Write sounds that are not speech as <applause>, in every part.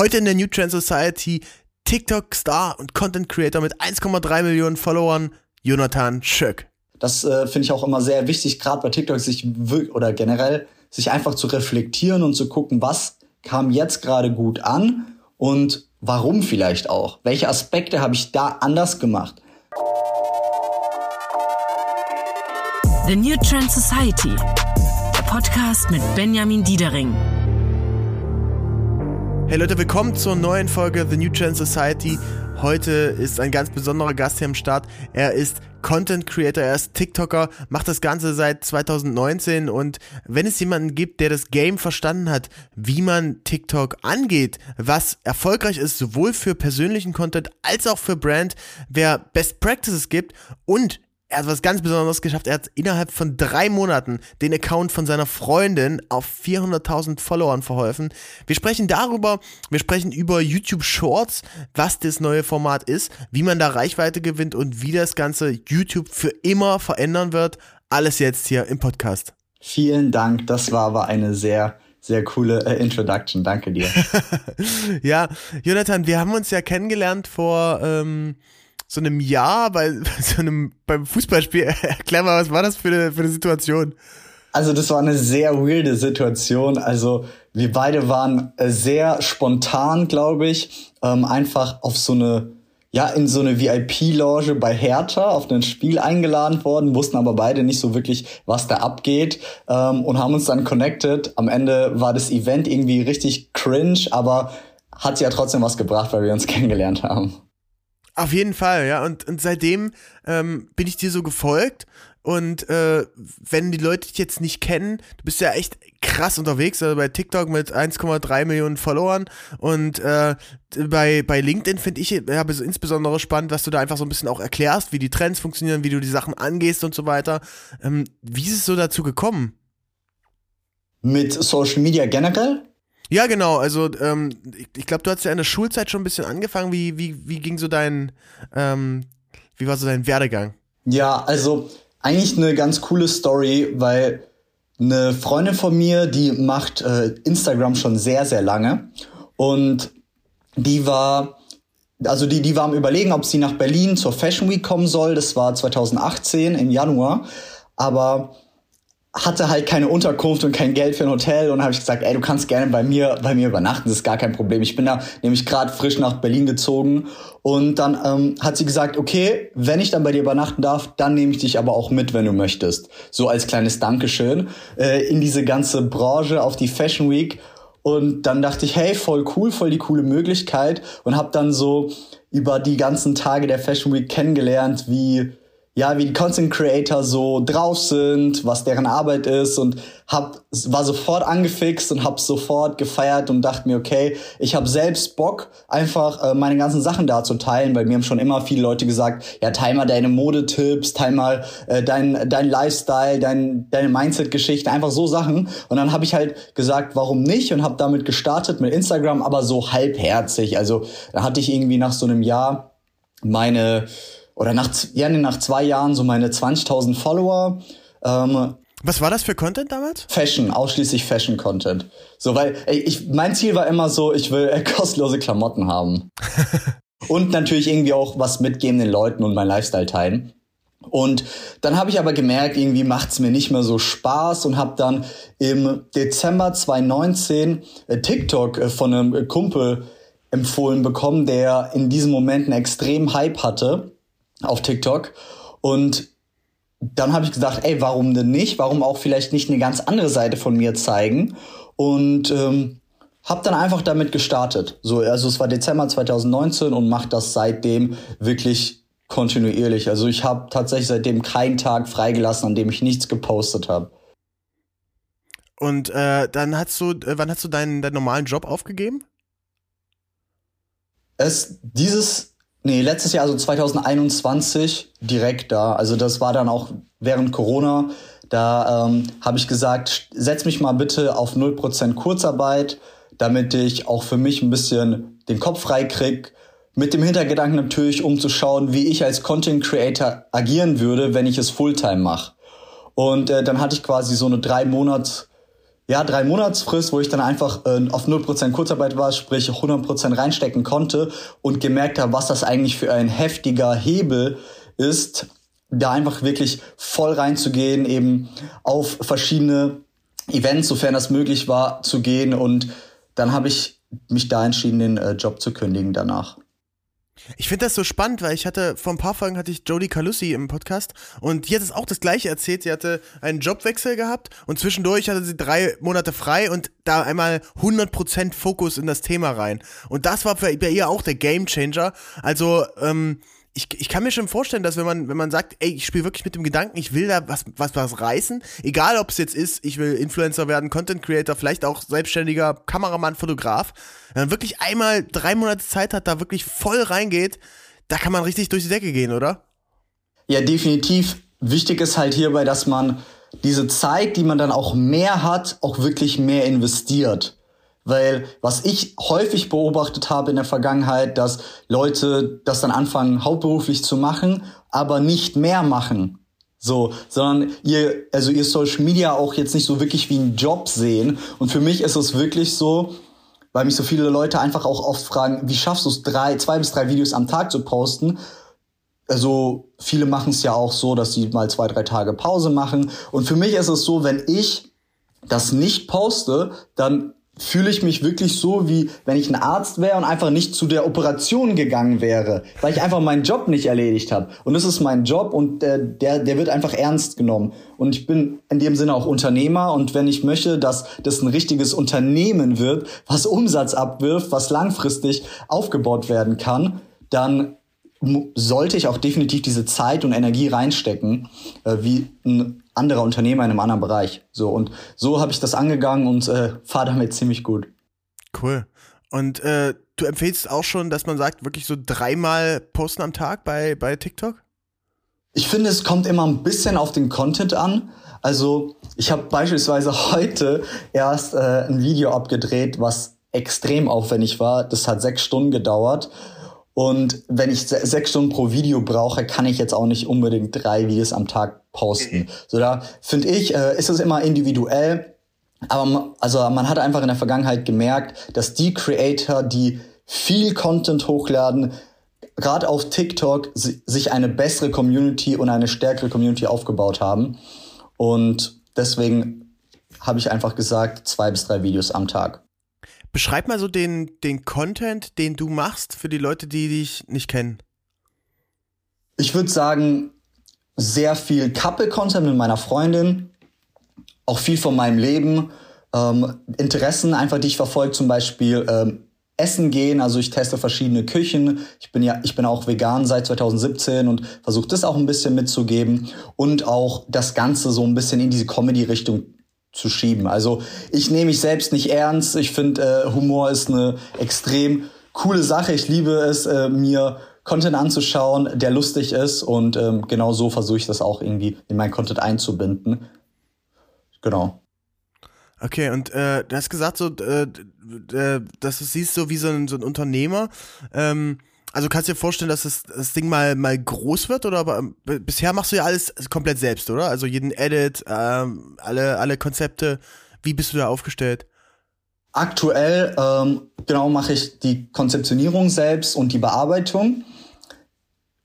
Heute in der New Trend Society TikTok-Star und Content Creator mit 1,3 Millionen Followern, Jonathan Schöck. Das äh, finde ich auch immer sehr wichtig, gerade bei TikTok, sich oder generell sich einfach zu reflektieren und zu gucken, was kam jetzt gerade gut an und warum vielleicht auch. Welche Aspekte habe ich da anders gemacht? The New Trend Society. Der Podcast mit Benjamin Diedering. Hey Leute, willkommen zur neuen Folge The New Trend Society. Heute ist ein ganz besonderer Gast hier am Start. Er ist Content Creator, er ist TikToker, macht das Ganze seit 2019 und wenn es jemanden gibt, der das Game verstanden hat, wie man TikTok angeht, was erfolgreich ist, sowohl für persönlichen Content als auch für Brand, wer Best Practices gibt und er hat was ganz Besonderes geschafft. Er hat innerhalb von drei Monaten den Account von seiner Freundin auf 400.000 Followern verholfen. Wir sprechen darüber, wir sprechen über YouTube Shorts, was das neue Format ist, wie man da Reichweite gewinnt und wie das ganze YouTube für immer verändern wird. Alles jetzt hier im Podcast. Vielen Dank. Das war aber eine sehr sehr coole äh, Introduction. Danke dir. <laughs> ja, Jonathan, wir haben uns ja kennengelernt vor ähm, so einem Jahr <laughs> bei, so einem, beim Fußballspiel. Erklär mal, was war das für eine, für eine Situation? Also das war eine sehr weirde Situation. Also wir beide waren äh, sehr spontan, glaube ich, ähm, einfach auf so eine, ja, in so eine VIP-Loge bei Hertha auf ein Spiel eingeladen worden, wussten aber beide nicht so wirklich, was da abgeht ähm, und haben uns dann connected. Am Ende war das Event irgendwie richtig cringe, aber hat ja trotzdem was gebracht, weil wir uns <laughs> kennengelernt haben. Auf jeden Fall, ja. Und, und seitdem ähm, bin ich dir so gefolgt. Und äh, wenn die Leute dich jetzt nicht kennen, du bist ja echt krass unterwegs, also bei TikTok mit 1,3 Millionen Followern und äh, bei, bei LinkedIn finde ich ja, insbesondere spannend, was du da einfach so ein bisschen auch erklärst, wie die Trends funktionieren, wie du die Sachen angehst und so weiter. Ähm, wie ist es so dazu gekommen? Mit Social Media generell? Ja, genau. Also ähm, ich, ich glaube, du hast ja in der Schulzeit schon ein bisschen angefangen. Wie, wie, wie ging so dein, ähm, wie war so dein Werdegang? Ja, also eigentlich eine ganz coole Story, weil eine Freundin von mir, die macht äh, Instagram schon sehr, sehr lange. Und die war, also die, die war am überlegen, ob sie nach Berlin zur Fashion Week kommen soll. Das war 2018 im Januar. Aber hatte halt keine Unterkunft und kein Geld für ein Hotel und habe ich gesagt, ey, du kannst gerne bei mir bei mir übernachten, das ist gar kein Problem. Ich bin da nämlich gerade frisch nach Berlin gezogen und dann ähm, hat sie gesagt, okay, wenn ich dann bei dir übernachten darf, dann nehme ich dich aber auch mit, wenn du möchtest. So als kleines Dankeschön äh, in diese ganze Branche auf die Fashion Week und dann dachte ich, hey, voll cool, voll die coole Möglichkeit und habe dann so über die ganzen Tage der Fashion Week kennengelernt, wie ja, wie die Content Creator so drauf sind, was deren Arbeit ist und hab, war sofort angefixt und hab sofort gefeiert und dachte mir, okay, ich habe selbst Bock, einfach äh, meine ganzen Sachen da zu teilen, weil mir haben schon immer viele Leute gesagt, ja, teil mal deine Modetipps, teil mal äh, dein, dein Lifestyle, dein, deine Mindset-Geschichte, einfach so Sachen. Und dann habe ich halt gesagt, warum nicht und habe damit gestartet mit Instagram, aber so halbherzig. Also da hatte ich irgendwie nach so einem Jahr meine oder nach, ja, nach zwei Jahren so meine 20.000 Follower. Ähm, was war das für Content damals? Fashion, ausschließlich Fashion-Content. So, weil ich, mein Ziel war immer so, ich will äh, <laughs> kostenlose Klamotten haben. <laughs> und natürlich irgendwie auch was mitgeben den Leuten und mein Lifestyle teilen. Und dann habe ich aber gemerkt, irgendwie macht's mir nicht mehr so Spaß und habe dann im Dezember 2019 äh, TikTok äh, von einem Kumpel empfohlen bekommen, der in diesem Moment einen extremen Hype hatte auf TikTok. Und dann habe ich gesagt, ey, warum denn nicht? Warum auch vielleicht nicht eine ganz andere Seite von mir zeigen? Und ähm, habe dann einfach damit gestartet. So, also es war Dezember 2019 und mache das seitdem wirklich kontinuierlich. Also ich habe tatsächlich seitdem keinen Tag freigelassen, an dem ich nichts gepostet habe. Und äh, dann hast du, äh, wann hast du deinen, deinen normalen Job aufgegeben? Es dieses Nee, letztes Jahr, also 2021, direkt da. Also das war dann auch während Corona. Da ähm, habe ich gesagt, setz mich mal bitte auf 0% Kurzarbeit, damit ich auch für mich ein bisschen den Kopf frei krieg. Mit dem Hintergedanken natürlich, um zu schauen, wie ich als Content Creator agieren würde, wenn ich es Fulltime mache. Und äh, dann hatte ich quasi so eine drei Monats ja, drei Monatsfrist, wo ich dann einfach äh, auf 0% Kurzarbeit war, sprich 100% reinstecken konnte und gemerkt habe, was das eigentlich für ein heftiger Hebel ist, da einfach wirklich voll reinzugehen, eben auf verschiedene Events, sofern das möglich war, zu gehen und dann habe ich mich da entschieden, den äh, Job zu kündigen danach. Ich finde das so spannend, weil ich hatte, vor ein paar Folgen hatte ich Jodie Calussi im Podcast und die hat es auch das gleiche erzählt. Sie hatte einen Jobwechsel gehabt und zwischendurch hatte sie drei Monate frei und da einmal 100% Fokus in das Thema rein. Und das war bei ihr auch der Gamechanger. Also, ähm, ich, ich kann mir schon vorstellen, dass wenn man, wenn man sagt, ey, ich spiele wirklich mit dem Gedanken, ich will da was, was, was reißen, egal ob es jetzt ist, ich will Influencer werden, Content Creator, vielleicht auch selbstständiger Kameramann, Fotograf, wenn man wirklich einmal drei Monate Zeit hat, da wirklich voll reingeht, da kann man richtig durch die Decke gehen, oder? Ja, definitiv. Wichtig ist halt hierbei, dass man diese Zeit, die man dann auch mehr hat, auch wirklich mehr investiert. Weil was ich häufig beobachtet habe in der Vergangenheit, dass Leute das dann anfangen, hauptberuflich zu machen, aber nicht mehr machen. So, sondern ihr, also ihr Social Media auch jetzt nicht so wirklich wie einen Job sehen. Und für mich ist es wirklich so, weil mich so viele Leute einfach auch oft fragen, wie schaffst du es, drei, zwei bis drei Videos am Tag zu posten? Also viele machen es ja auch so, dass sie mal zwei, drei Tage Pause machen. Und für mich ist es so, wenn ich das nicht poste, dann fühle ich mich wirklich so, wie wenn ich ein Arzt wäre und einfach nicht zu der Operation gegangen wäre, weil ich einfach meinen Job nicht erledigt habe. Und das ist mein Job und der, der, der wird einfach ernst genommen. Und ich bin in dem Sinne auch Unternehmer und wenn ich möchte, dass das ein richtiges Unternehmen wird, was Umsatz abwirft, was langfristig aufgebaut werden kann, dann sollte ich auch definitiv diese Zeit und Energie reinstecken, äh, wie ein anderer Unternehmer in einem anderen Bereich. So und so habe ich das angegangen und äh, fahre damit ziemlich gut. Cool. Und äh, du empfehlst auch schon, dass man sagt, wirklich so dreimal posten am Tag bei, bei TikTok? Ich finde, es kommt immer ein bisschen auf den Content an. Also ich habe beispielsweise <laughs> heute erst äh, ein Video abgedreht, was extrem aufwendig war. Das hat sechs Stunden gedauert. Und wenn ich sechs Stunden pro Video brauche, kann ich jetzt auch nicht unbedingt drei Videos am Tag posten. So da finde ich, äh, ist es immer individuell. Aber also man hat einfach in der Vergangenheit gemerkt, dass die Creator, die viel Content hochladen, gerade auf TikTok sich eine bessere Community und eine stärkere Community aufgebaut haben. Und deswegen habe ich einfach gesagt, zwei bis drei Videos am Tag. Beschreib mal so den, den Content, den du machst für die Leute, die dich nicht kennen. Ich würde sagen, sehr viel Couple-Content mit meiner Freundin, auch viel von meinem Leben, ähm, Interessen einfach, die ich verfolge, zum Beispiel ähm, Essen gehen, also ich teste verschiedene Küchen. Ich bin ja, ich bin auch vegan seit 2017 und versuche das auch ein bisschen mitzugeben und auch das Ganze so ein bisschen in diese Comedy-Richtung zu schieben. Also ich nehme mich selbst nicht ernst. Ich finde, äh, Humor ist eine extrem coole Sache. Ich liebe es, äh, mir Content anzuschauen, der lustig ist. Und ähm, genau so versuche ich das auch irgendwie in mein Content einzubinden. Genau. Okay, und äh, du hast gesagt, so, äh, äh, dass du siehst so wie so ein, so ein Unternehmer. Ähm, also kannst du dir vorstellen, dass das, das Ding mal, mal groß wird oder aber ähm, bisher machst du ja alles komplett selbst, oder? Also jeden Edit, ähm, alle, alle Konzepte. Wie bist du da aufgestellt? Aktuell ähm, genau mache ich die Konzeptionierung selbst und die Bearbeitung.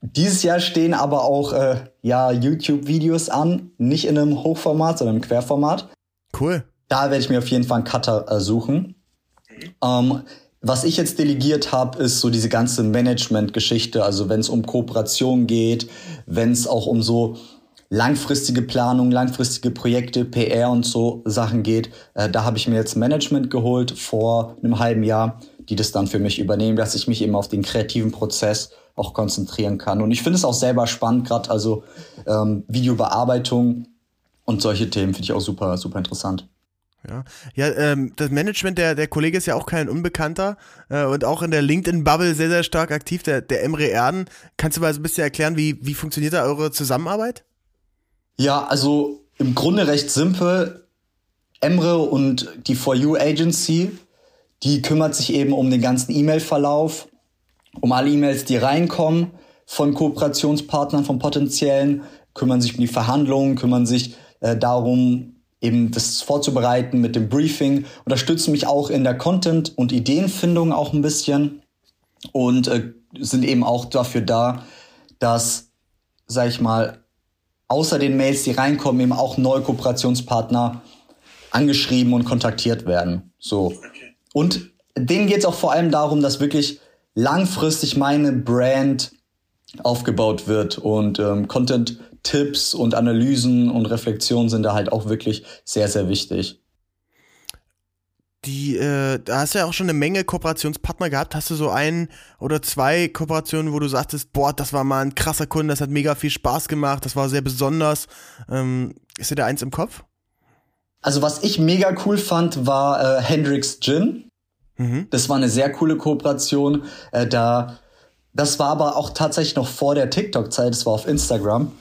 Dieses Jahr stehen aber auch äh, ja YouTube-Videos an, nicht in einem Hochformat, sondern im Querformat. Cool. Da werde ich mir auf jeden Fall einen Cutter äh, suchen. Ähm, was ich jetzt delegiert habe, ist so diese ganze Management-Geschichte. Also wenn es um Kooperation geht, wenn es auch um so langfristige Planung, langfristige Projekte, PR und so Sachen geht. Äh, da habe ich mir jetzt Management geholt vor einem halben Jahr, die das dann für mich übernehmen, dass ich mich eben auf den kreativen Prozess auch konzentrieren kann. Und ich finde es auch selber spannend, gerade also ähm, Videobearbeitung und solche Themen finde ich auch super, super interessant. Ja, ja ähm, das Management, der, der Kollege ist ja auch kein Unbekannter äh, und auch in der LinkedIn-Bubble sehr, sehr stark aktiv, der, der Emre Erden. Kannst du mal so ein bisschen erklären, wie, wie funktioniert da eure Zusammenarbeit? Ja, also im Grunde recht simpel. Emre und die For You Agency, die kümmert sich eben um den ganzen E-Mail-Verlauf, um alle E-Mails, die reinkommen von Kooperationspartnern, von potenziellen, kümmern sich um die Verhandlungen, kümmern sich äh, darum, eben das vorzubereiten mit dem Briefing, unterstützen mich auch in der Content- und Ideenfindung auch ein bisschen und äh, sind eben auch dafür da, dass, sag ich mal, außer den Mails, die reinkommen, eben auch neue Kooperationspartner angeschrieben und kontaktiert werden. So. Und denen geht es auch vor allem darum, dass wirklich langfristig meine Brand aufgebaut wird und ähm, Content-Tipps und Analysen und Reflexionen sind da halt auch wirklich sehr, sehr wichtig. Die, äh, da hast du ja auch schon eine Menge Kooperationspartner gehabt. Hast du so ein oder zwei Kooperationen, wo du sagtest, boah, das war mal ein krasser Kunde, das hat mega viel Spaß gemacht, das war sehr besonders. Ähm, ist dir da eins im Kopf? Also was ich mega cool fand, war äh, Hendrix Gin. Mhm. Das war eine sehr coole Kooperation. Äh, da, das war aber auch tatsächlich noch vor der TikTok-Zeit. Das war auf Instagram.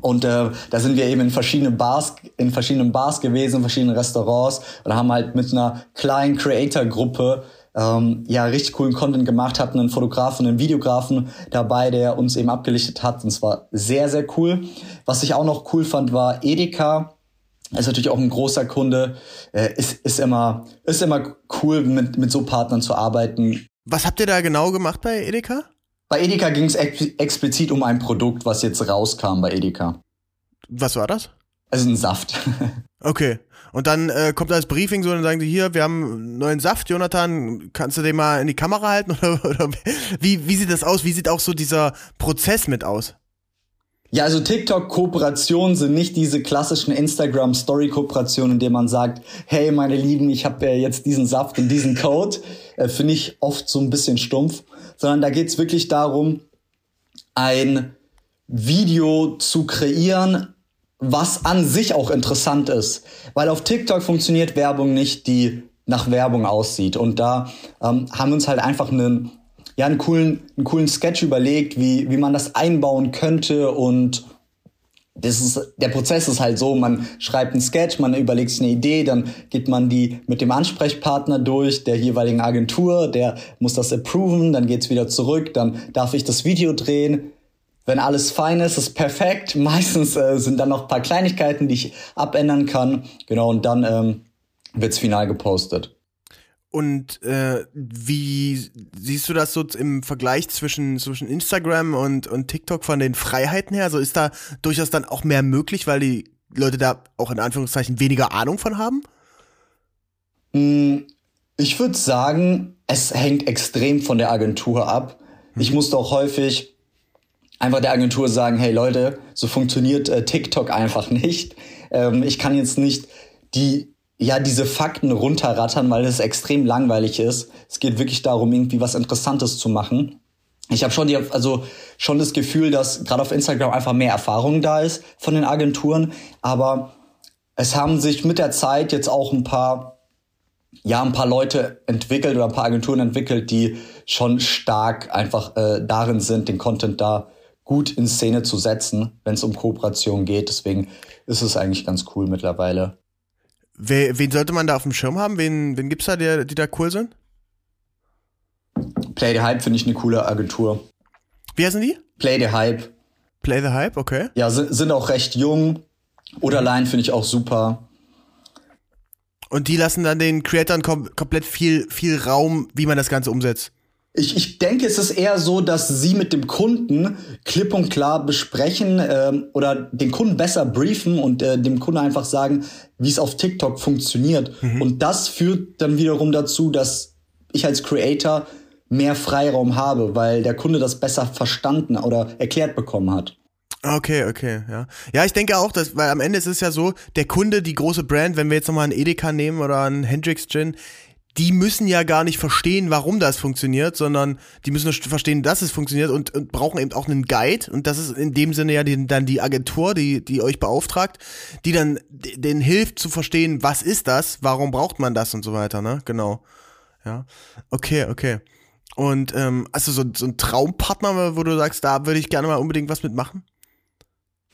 Und äh, da sind wir eben in verschiedenen Bars, in verschiedenen Bars gewesen, in verschiedenen Restaurants und haben halt mit einer kleinen Creator-Gruppe ähm, ja richtig coolen Content gemacht, hatten einen Fotografen, einen Videografen dabei, der uns eben abgelichtet hat. Und es war sehr, sehr cool. Was ich auch noch cool fand, war Edeka. Ist natürlich auch ein großer Kunde. Äh, ist, ist, immer, ist immer cool, mit, mit so Partnern zu arbeiten. Was habt ihr da genau gemacht bei Edeka? Bei Edeka ging es ex explizit um ein Produkt, was jetzt rauskam bei Edeka. Was war das? Also ein Saft. <laughs> okay. Und dann äh, kommt das Briefing so und dann sagen sie, hier, wir haben einen neuen Saft, Jonathan, kannst du den mal in die Kamera halten? <laughs> Oder, oder wie, wie sieht das aus? Wie sieht auch so dieser Prozess mit aus? Ja, also TikTok-Kooperationen sind nicht diese klassischen Instagram-Story-Kooperationen, in denen man sagt, hey, meine Lieben, ich habe äh, jetzt diesen Saft und diesen Code. Äh, Finde ich oft so ein bisschen stumpf. Sondern da geht's wirklich darum, ein Video zu kreieren, was an sich auch interessant ist. Weil auf TikTok funktioniert Werbung nicht, die nach Werbung aussieht. Und da ähm, haben wir uns halt einfach einen ja, einen coolen, einen coolen Sketch überlegt, wie, wie man das einbauen könnte und das ist, der Prozess ist halt so, man schreibt einen Sketch, man überlegt sich eine Idee, dann geht man die mit dem Ansprechpartner durch, der jeweiligen Agentur, der muss das approven, dann geht's wieder zurück, dann darf ich das Video drehen. Wenn alles fein ist, ist perfekt. <laughs> Meistens äh, sind dann noch ein paar Kleinigkeiten, die ich abändern kann. Genau, und dann ähm, wird's final gepostet. Und äh, wie siehst du das so im Vergleich zwischen, zwischen Instagram und, und TikTok von den Freiheiten her? Also ist da durchaus dann auch mehr möglich, weil die Leute da auch in Anführungszeichen weniger Ahnung von haben? Hm, ich würde sagen, es hängt extrem von der Agentur ab. Mhm. Ich musste auch häufig einfach der Agentur sagen, hey Leute, so funktioniert äh, TikTok einfach nicht. Ähm, ich kann jetzt nicht die ja, diese Fakten runterrattern, weil es extrem langweilig ist. Es geht wirklich darum, irgendwie was Interessantes zu machen. Ich habe schon die, also schon das Gefühl, dass gerade auf Instagram einfach mehr Erfahrung da ist von den Agenturen, aber es haben sich mit der Zeit jetzt auch ein paar, ja, ein paar Leute entwickelt oder ein paar Agenturen entwickelt, die schon stark einfach äh, darin sind, den Content da gut in Szene zu setzen, wenn es um Kooperation geht. Deswegen ist es eigentlich ganz cool mittlerweile. Wen, wen sollte man da auf dem Schirm haben? Wen, wen gibt's da, die, die da cool sind? Play the Hype finde ich eine coole Agentur. Wie heißen die? Play the Hype. Play the Hype, okay. Ja, sind, sind auch recht jung. Oder Line finde ich auch super. Und die lassen dann den Creatoren kom komplett viel, viel Raum, wie man das Ganze umsetzt. Ich, ich denke, es ist eher so, dass sie mit dem Kunden klipp und klar besprechen ähm, oder den Kunden besser briefen und äh, dem Kunden einfach sagen, wie es auf TikTok funktioniert. Mhm. Und das führt dann wiederum dazu, dass ich als Creator mehr Freiraum habe, weil der Kunde das besser verstanden oder erklärt bekommen hat. Okay, okay, ja. Ja, ich denke auch, dass, weil am Ende ist es ja so, der Kunde, die große Brand, wenn wir jetzt nochmal einen Edeka nehmen oder einen Hendrix Gin, die müssen ja gar nicht verstehen, warum das funktioniert, sondern die müssen verstehen, dass es funktioniert und, und brauchen eben auch einen Guide. Und das ist in dem Sinne ja die, dann die Agentur, die, die euch beauftragt, die dann denen hilft zu verstehen, was ist das, warum braucht man das und so weiter, ne? Genau. Ja. Okay, okay. Und ähm, hast du so, so einen Traumpartner, wo du sagst, da würde ich gerne mal unbedingt was mitmachen?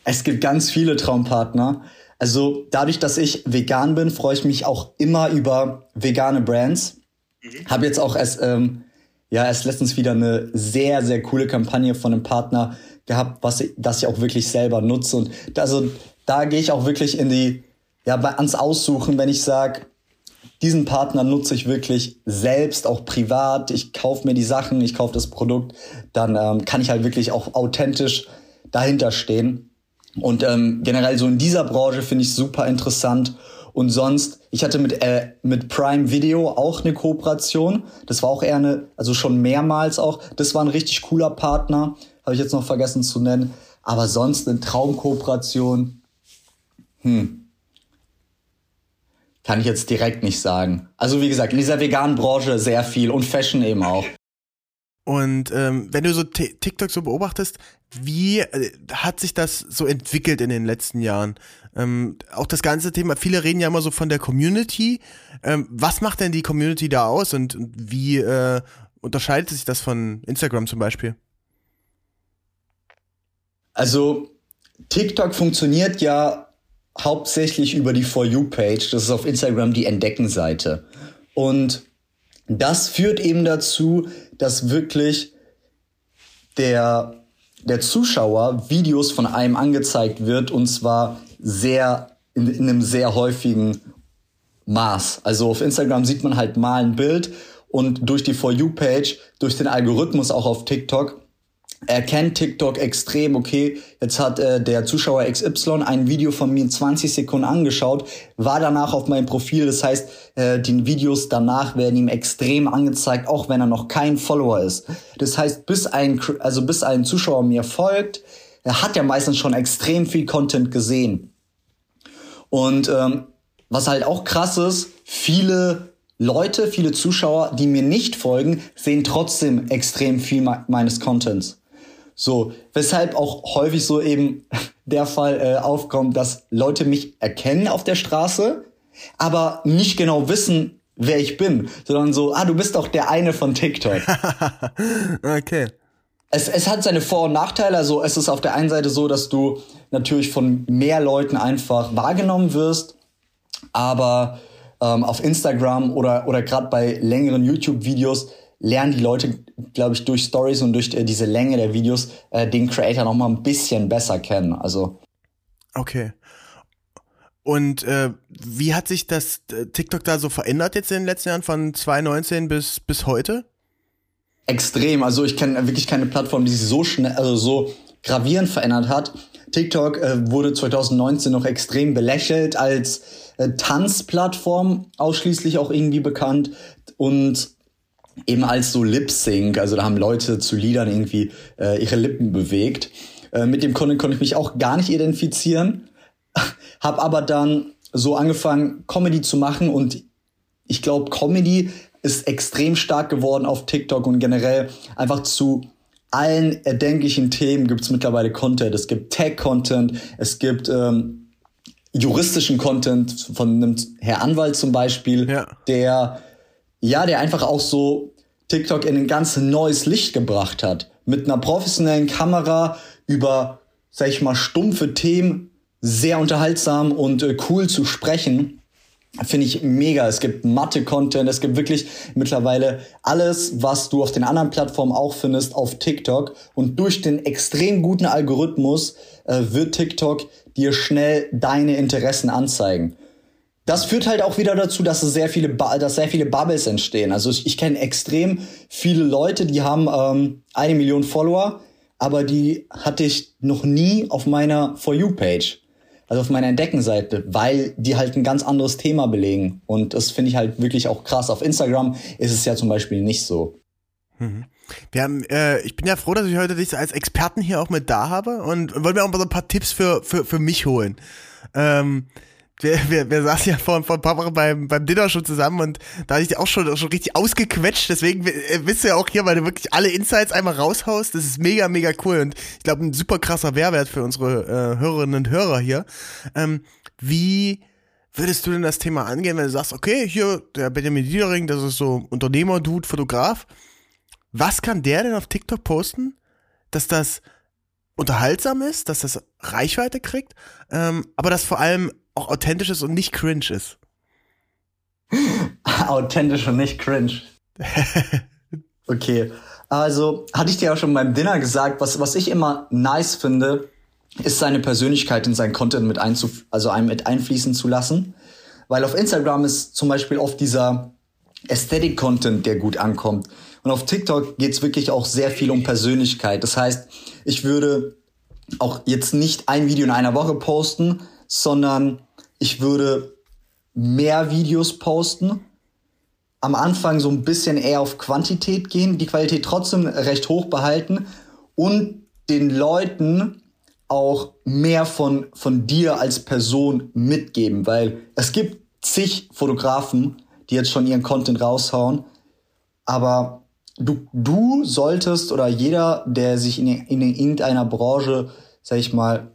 Es gibt ganz viele Traumpartner. Also dadurch, dass ich vegan bin, freue ich mich auch immer über vegane Brands. Mhm. Habe jetzt auch erst, ähm, ja, erst letztens wieder eine sehr, sehr coole Kampagne von einem Partner gehabt, was ich, das ich auch wirklich selber nutze. Und also da gehe ich auch wirklich in die, ja, ans Aussuchen, wenn ich sage, diesen Partner nutze ich wirklich selbst, auch privat. Ich kaufe mir die Sachen, ich kaufe das Produkt, dann ähm, kann ich halt wirklich auch authentisch dahinter stehen. Und ähm, generell so in dieser Branche finde ich super interessant. Und sonst, ich hatte mit, äh, mit Prime Video auch eine Kooperation. Das war auch eher eine, also schon mehrmals auch. Das war ein richtig cooler Partner. Habe ich jetzt noch vergessen zu nennen. Aber sonst eine Traumkooperation. Hm. Kann ich jetzt direkt nicht sagen. Also wie gesagt, in dieser veganen Branche sehr viel und Fashion eben auch. Und ähm, wenn du so TikTok so beobachtest, wie äh, hat sich das so entwickelt in den letzten Jahren? Ähm, auch das ganze Thema, viele reden ja immer so von der Community. Ähm, was macht denn die Community da aus und, und wie äh, unterscheidet sich das von Instagram zum Beispiel? Also TikTok funktioniert ja hauptsächlich über die For You-Page. Das ist auf Instagram die Entdecken-Seite. Und das führt eben dazu, dass wirklich der, der Zuschauer Videos von einem angezeigt wird und zwar sehr, in, in einem sehr häufigen Maß. Also auf Instagram sieht man halt mal ein Bild und durch die For You-Page, durch den Algorithmus auch auf TikTok, erkennt TikTok extrem, okay, jetzt hat äh, der Zuschauer XY ein Video von mir in 20 Sekunden angeschaut, war danach auf meinem Profil, das heißt, äh, die Videos danach werden ihm extrem angezeigt, auch wenn er noch kein Follower ist. Das heißt, bis ein, also bis ein Zuschauer mir folgt, er hat ja meistens schon extrem viel Content gesehen. Und ähm, was halt auch krass ist, viele Leute, viele Zuschauer, die mir nicht folgen, sehen trotzdem extrem viel me meines Contents. So, weshalb auch häufig so eben <laughs> der Fall äh, aufkommt, dass Leute mich erkennen auf der Straße, aber nicht genau wissen, wer ich bin, sondern so, ah, du bist doch der eine von TikTok. <laughs> okay. Es, es hat seine Vor- und Nachteile. Also es ist auf der einen Seite so, dass du natürlich von mehr Leuten einfach wahrgenommen wirst, aber ähm, auf Instagram oder, oder gerade bei längeren YouTube-Videos lernen die Leute, glaube ich, durch Stories und durch äh, diese Länge der Videos äh, den Creator noch mal ein bisschen besser kennen. Also okay. Und äh, wie hat sich das äh, TikTok da so verändert jetzt in den letzten Jahren von 2019 bis bis heute? Extrem. Also ich kenne wirklich keine Plattform, die sich so schnell, also so gravierend verändert hat. TikTok äh, wurde 2019 noch extrem belächelt als äh, Tanzplattform ausschließlich auch irgendwie bekannt und eben als so Lip Sync, also da haben Leute zu Liedern irgendwie äh, ihre Lippen bewegt. Äh, mit dem Content konnte ich mich auch gar nicht identifizieren, <laughs> habe aber dann so angefangen Comedy zu machen und ich glaube Comedy ist extrem stark geworden auf TikTok und generell einfach zu allen erdenklichen Themen gibt es mittlerweile Content. Es gibt Tech-Content, es gibt ähm, juristischen Content von einem Herr Anwalt zum Beispiel, ja. der ja, der einfach auch so TikTok in ein ganz neues Licht gebracht hat. Mit einer professionellen Kamera über, sag ich mal, stumpfe Themen sehr unterhaltsam und äh, cool zu sprechen. Finde ich mega. Es gibt Mathe-Content, es gibt wirklich mittlerweile alles, was du auf den anderen Plattformen auch findest, auf TikTok. Und durch den extrem guten Algorithmus äh, wird TikTok dir schnell deine Interessen anzeigen das führt halt auch wieder dazu, dass sehr viele, dass sehr viele Bubbles entstehen. Also ich, ich kenne extrem viele Leute, die haben ähm, eine Million Follower, aber die hatte ich noch nie auf meiner For You Page, also auf meiner Entdeckenseite, weil die halt ein ganz anderes Thema belegen. Und das finde ich halt wirklich auch krass. Auf Instagram ist es ja zum Beispiel nicht so. Mhm. Wir haben, äh, ich bin ja froh, dass ich heute dich als Experten hier auch mit da habe und wollte mir auch mal so ein paar Tipps für, für, für mich holen. Ähm, wir, wir, wir saßen ja vor, vor ein paar Wochen beim, beim Dinner schon zusammen und da hatte ich auch schon, schon richtig ausgequetscht. Deswegen bist du ja auch hier, weil du wirklich alle Insights einmal raushaust. Das ist mega, mega cool und ich glaube, ein super krasser Mehrwert für unsere äh, Hörerinnen und Hörer hier. Ähm, wie würdest du denn das Thema angehen, wenn du sagst, okay, hier, der Benjamin Diedering, das ist so Unternehmer, Dude, Fotograf. Was kann der denn auf TikTok posten, dass das unterhaltsam ist, dass das Reichweite kriegt, ähm, aber dass vor allem auch authentisch ist und nicht cringe ist. <laughs> authentisch und nicht cringe. <laughs> okay. Also, hatte ich dir ja schon beim Dinner gesagt, was, was ich immer nice finde, ist seine Persönlichkeit in seinen Content mit, einzu also einem mit einfließen zu lassen. Weil auf Instagram ist zum Beispiel oft dieser Aesthetic-Content, der gut ankommt. Und auf TikTok geht's wirklich auch sehr viel um Persönlichkeit. Das heißt, ich würde auch jetzt nicht ein Video in einer Woche posten, sondern ich würde mehr Videos posten. Am Anfang so ein bisschen eher auf Quantität gehen, die Qualität trotzdem recht hoch behalten und den Leuten auch mehr von, von dir als Person mitgeben, weil es gibt zig Fotografen, die jetzt schon ihren Content raushauen, aber du, du solltest oder jeder, der sich in, in irgendeiner Branche, sag ich mal,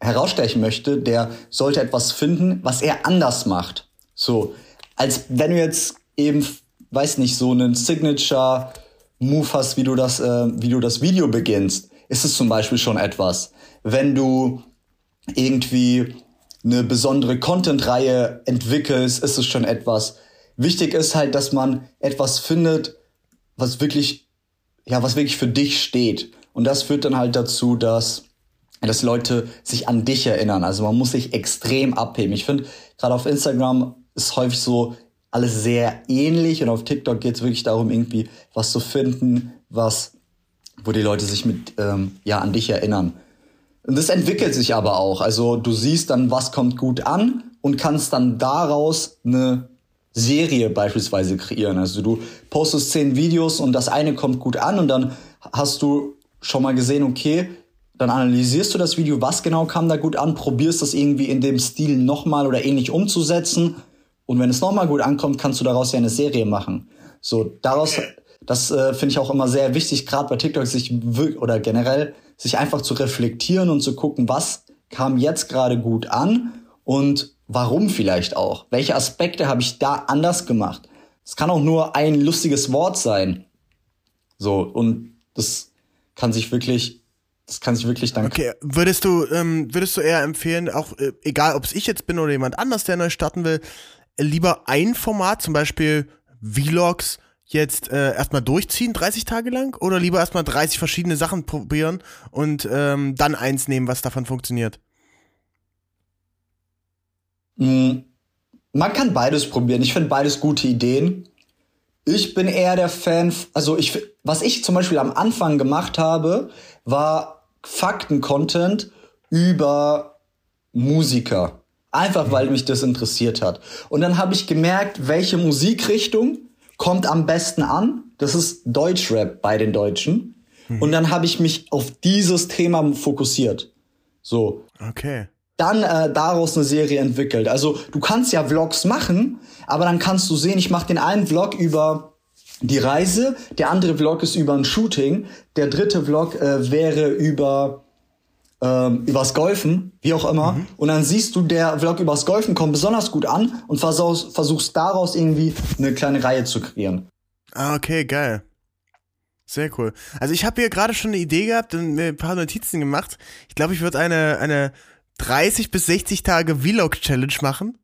herausstechen möchte, der sollte etwas finden, was er anders macht. So, als wenn du jetzt eben, weiß nicht, so einen Signature Move hast, wie du das, äh, wie du das Video beginnst, ist es zum Beispiel schon etwas. Wenn du irgendwie eine besondere Content-Reihe entwickelst, ist es schon etwas. Wichtig ist halt, dass man etwas findet, was wirklich, ja, was wirklich für dich steht. Und das führt dann halt dazu, dass, dass Leute sich an dich erinnern. Also man muss sich extrem abheben. Ich finde, gerade auf Instagram ist häufig so alles sehr ähnlich und auf TikTok geht es wirklich darum, irgendwie was zu finden, was, wo die Leute sich mit, ähm, ja, an dich erinnern. Und das entwickelt sich aber auch. Also du siehst dann, was kommt gut an und kannst dann daraus eine Serie beispielsweise kreieren. Also du postest zehn Videos und das eine kommt gut an und dann hast du schon mal gesehen, okay, dann analysierst du das Video, was genau kam da gut an, probierst das irgendwie in dem Stil nochmal oder ähnlich umzusetzen und wenn es nochmal gut ankommt, kannst du daraus ja eine Serie machen. So, daraus, das äh, finde ich auch immer sehr wichtig, gerade bei TikTok, sich oder generell, sich einfach zu reflektieren und zu gucken, was kam jetzt gerade gut an und Warum vielleicht auch? Welche Aspekte habe ich da anders gemacht? Es kann auch nur ein lustiges Wort sein. So, und das kann sich wirklich, das kann sich wirklich dann. Okay, würdest du, ähm, würdest du eher empfehlen, auch äh, egal ob es ich jetzt bin oder jemand anders, der neu starten will, lieber ein Format, zum Beispiel Vlogs, jetzt äh, erstmal durchziehen, 30 Tage lang, oder lieber erstmal 30 verschiedene Sachen probieren und ähm, dann eins nehmen, was davon funktioniert? Mm, man kann beides probieren. Ich finde beides gute Ideen. Ich bin eher der Fan, also ich, was ich zum Beispiel am Anfang gemacht habe, war Fakten-Content über Musiker. Einfach weil mich das interessiert hat. Und dann habe ich gemerkt, welche Musikrichtung kommt am besten an. Das ist Deutschrap bei den Deutschen. Mhm. Und dann habe ich mich auf dieses Thema fokussiert. So. Okay dann äh, daraus eine Serie entwickelt. Also du kannst ja Vlogs machen, aber dann kannst du sehen, ich mache den einen Vlog über die Reise, der andere Vlog ist über ein Shooting, der dritte Vlog äh, wäre über ähm, übers Golfen, wie auch immer. Mhm. Und dann siehst du, der Vlog übers Golfen kommt besonders gut an und versuchst, versuchst daraus irgendwie eine kleine Reihe zu kreieren. Ah, okay, geil. Sehr cool. Also ich habe hier gerade schon eine Idee gehabt und mir ein paar Notizen gemacht. Ich glaube, ich würde eine, eine 30 bis 60 Tage Vlog-Challenge machen.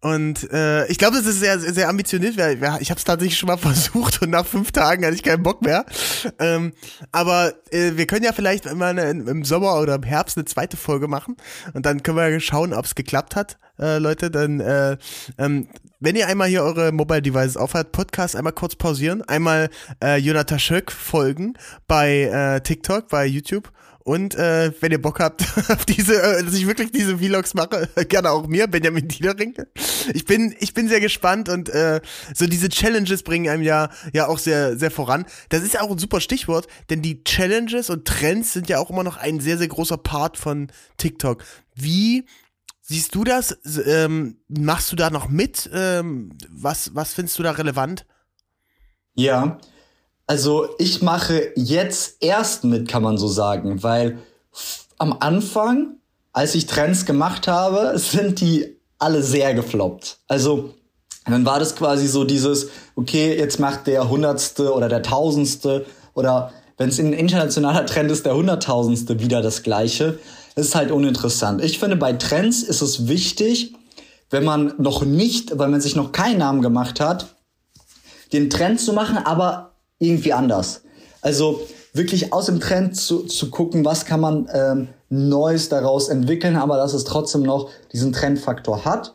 Und äh, ich glaube, das ist sehr, sehr ambitioniert, ich habe es tatsächlich schon mal <laughs> versucht und nach fünf Tagen hatte ich keinen Bock mehr. Ähm, aber äh, wir können ja vielleicht immer eine, im Sommer oder im Herbst eine zweite Folge machen und dann können wir schauen, ob es geklappt hat, äh, Leute. Dann, äh, ähm, wenn ihr einmal hier eure Mobile Devices aufhört, Podcast einmal kurz pausieren, einmal äh, Jonathan Schöck folgen bei äh, TikTok, bei YouTube und äh, wenn ihr Bock habt <laughs> auf diese, äh, dass ich wirklich diese Vlogs mache, <laughs> gerne auch mir, Benjamin Diedering. Ich bin, ich bin sehr gespannt und äh, so diese Challenges bringen einem ja, ja auch sehr, sehr voran. Das ist ja auch ein super Stichwort, denn die Challenges und Trends sind ja auch immer noch ein sehr, sehr großer Part von TikTok. Wie siehst du das? Ähm, machst du da noch mit? Ähm, was, was findest du da relevant? Ja, also ich mache jetzt erst mit, kann man so sagen, weil am Anfang, als ich Trends gemacht habe, <laughs> sind die alle sehr gefloppt. Also dann war das quasi so dieses, okay, jetzt macht der Hundertste oder der Tausendste oder wenn es ein internationaler Trend ist, der Hunderttausendste wieder das Gleiche. Das ist halt uninteressant. Ich finde, bei Trends ist es wichtig, wenn man noch nicht, weil man sich noch keinen Namen gemacht hat, den Trend zu machen, aber irgendwie anders. Also wirklich aus dem Trend zu, zu gucken, was kann man ähm, Neues daraus entwickeln, aber dass es trotzdem noch diesen Trendfaktor hat.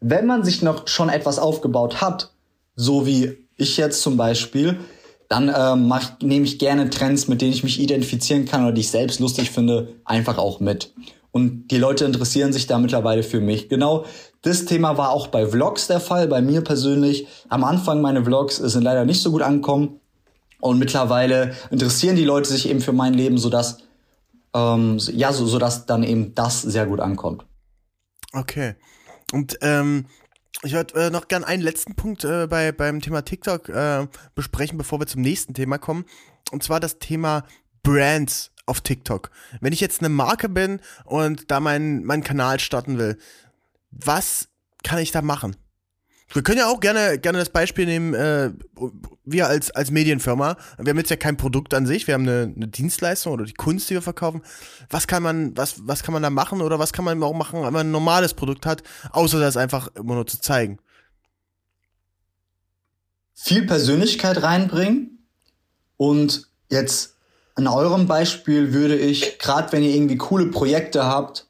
Wenn man sich noch schon etwas aufgebaut hat, so wie ich jetzt zum Beispiel, dann ähm, mach, nehme ich gerne Trends, mit denen ich mich identifizieren kann oder die ich selbst lustig finde, einfach auch mit. Und die Leute interessieren sich da mittlerweile für mich. Genau das Thema war auch bei Vlogs der Fall, bei mir persönlich. Am Anfang meine Vlogs sind leider nicht so gut angekommen. Und mittlerweile interessieren die Leute sich eben für mein Leben, sodass, ähm, ja, so, sodass dann eben das sehr gut ankommt. Okay. Und ähm, ich würde äh, noch gern einen letzten Punkt äh, bei, beim Thema TikTok äh, besprechen, bevor wir zum nächsten Thema kommen. Und zwar das Thema Brands auf TikTok. Wenn ich jetzt eine Marke bin und da meinen mein Kanal starten will, was kann ich da machen? Wir können ja auch gerne, gerne das Beispiel nehmen, äh, wir als, als Medienfirma, wir haben jetzt ja kein Produkt an sich, wir haben eine, eine Dienstleistung oder die Kunst, die wir verkaufen. Was kann man, was, was kann man da machen oder was kann man auch machen, wenn man ein normales Produkt hat, außer das einfach immer nur zu zeigen? Viel Persönlichkeit reinbringen und jetzt in eurem Beispiel würde ich, gerade wenn ihr irgendwie coole Projekte habt,